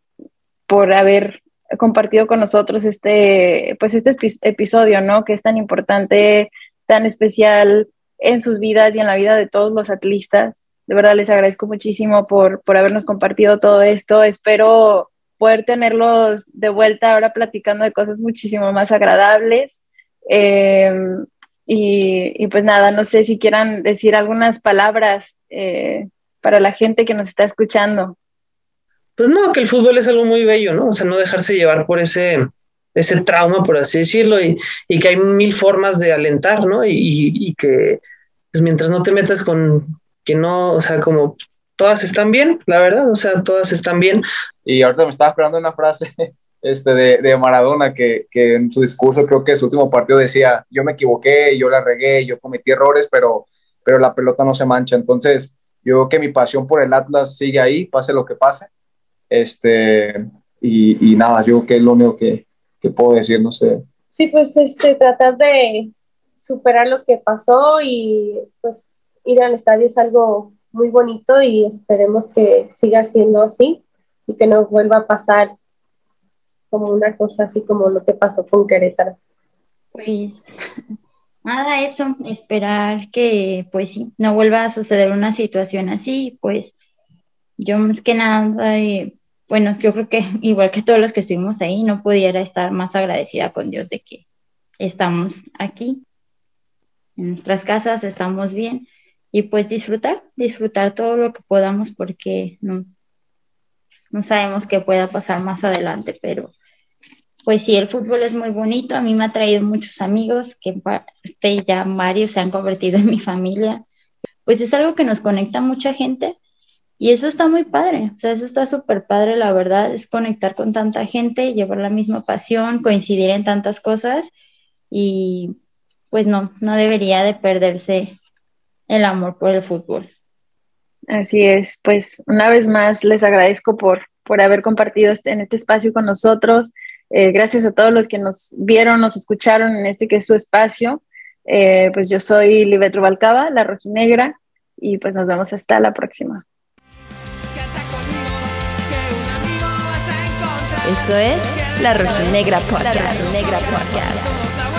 por haber compartido con nosotros este, pues este episodio, ¿no? Que es tan importante, tan especial en sus vidas y en la vida de todos los atlistas. De verdad les agradezco muchísimo por, por habernos compartido todo esto. Espero poder tenerlos de vuelta ahora platicando de cosas muchísimo más agradables. Eh, y, pues nada, no sé si quieran decir algunas palabras eh, para la gente que nos está escuchando. Pues no, que el fútbol es algo muy bello, ¿no? O sea, no dejarse llevar por ese, ese trauma, por así decirlo, y, y que hay mil formas de alentar, ¿no? Y, y, que pues mientras no te metas con que no, o sea, como todas están bien, la verdad, o sea, todas están bien. Y ahorita me estaba esperando una frase este, de, de Maradona que, que, en su discurso, creo que su último partido decía, yo me equivoqué, yo la regué, yo cometí errores, pero, pero la pelota no se mancha. Entonces, yo creo que mi pasión por el Atlas sigue ahí, pase lo que pase. Este, y, y nada, yo creo que es lo único que, que, puedo decir, no sé. Sí, pues este, tratar de superar lo que pasó y pues ir al estadio es algo muy bonito y esperemos que siga siendo así y que no vuelva a pasar como una cosa así como lo que pasó con Querétaro. Pues nada, eso, esperar que pues sí, no vuelva a suceder una situación así, pues yo más que nada, eh, bueno, yo creo que [LAUGHS] igual que todos los que estuvimos ahí, no pudiera estar más agradecida con Dios de que estamos aquí, en nuestras casas, estamos bien y pues disfrutar, disfrutar todo lo que podamos porque no, no sabemos qué pueda pasar más adelante, pero pues sí, el fútbol es muy bonito, a mí me ha traído muchos amigos que ya varios se han convertido en mi familia, pues es algo que nos conecta a mucha gente y eso está muy padre, o sea, eso está súper padre, la verdad, es conectar con tanta gente, llevar la misma pasión, coincidir en tantas cosas y pues no, no debería de perderse el amor por el fútbol. Así es, pues una vez más les agradezco por, por haber compartido este, en este espacio con nosotros. Eh, gracias a todos los que nos vieron, nos escucharon en este que es su espacio. Eh, pues yo soy Libet Rubalcaba, la rojinegra, y pues nos vemos hasta la próxima. Esto es La Rojinegra Podcast. La Rojinegra Podcast.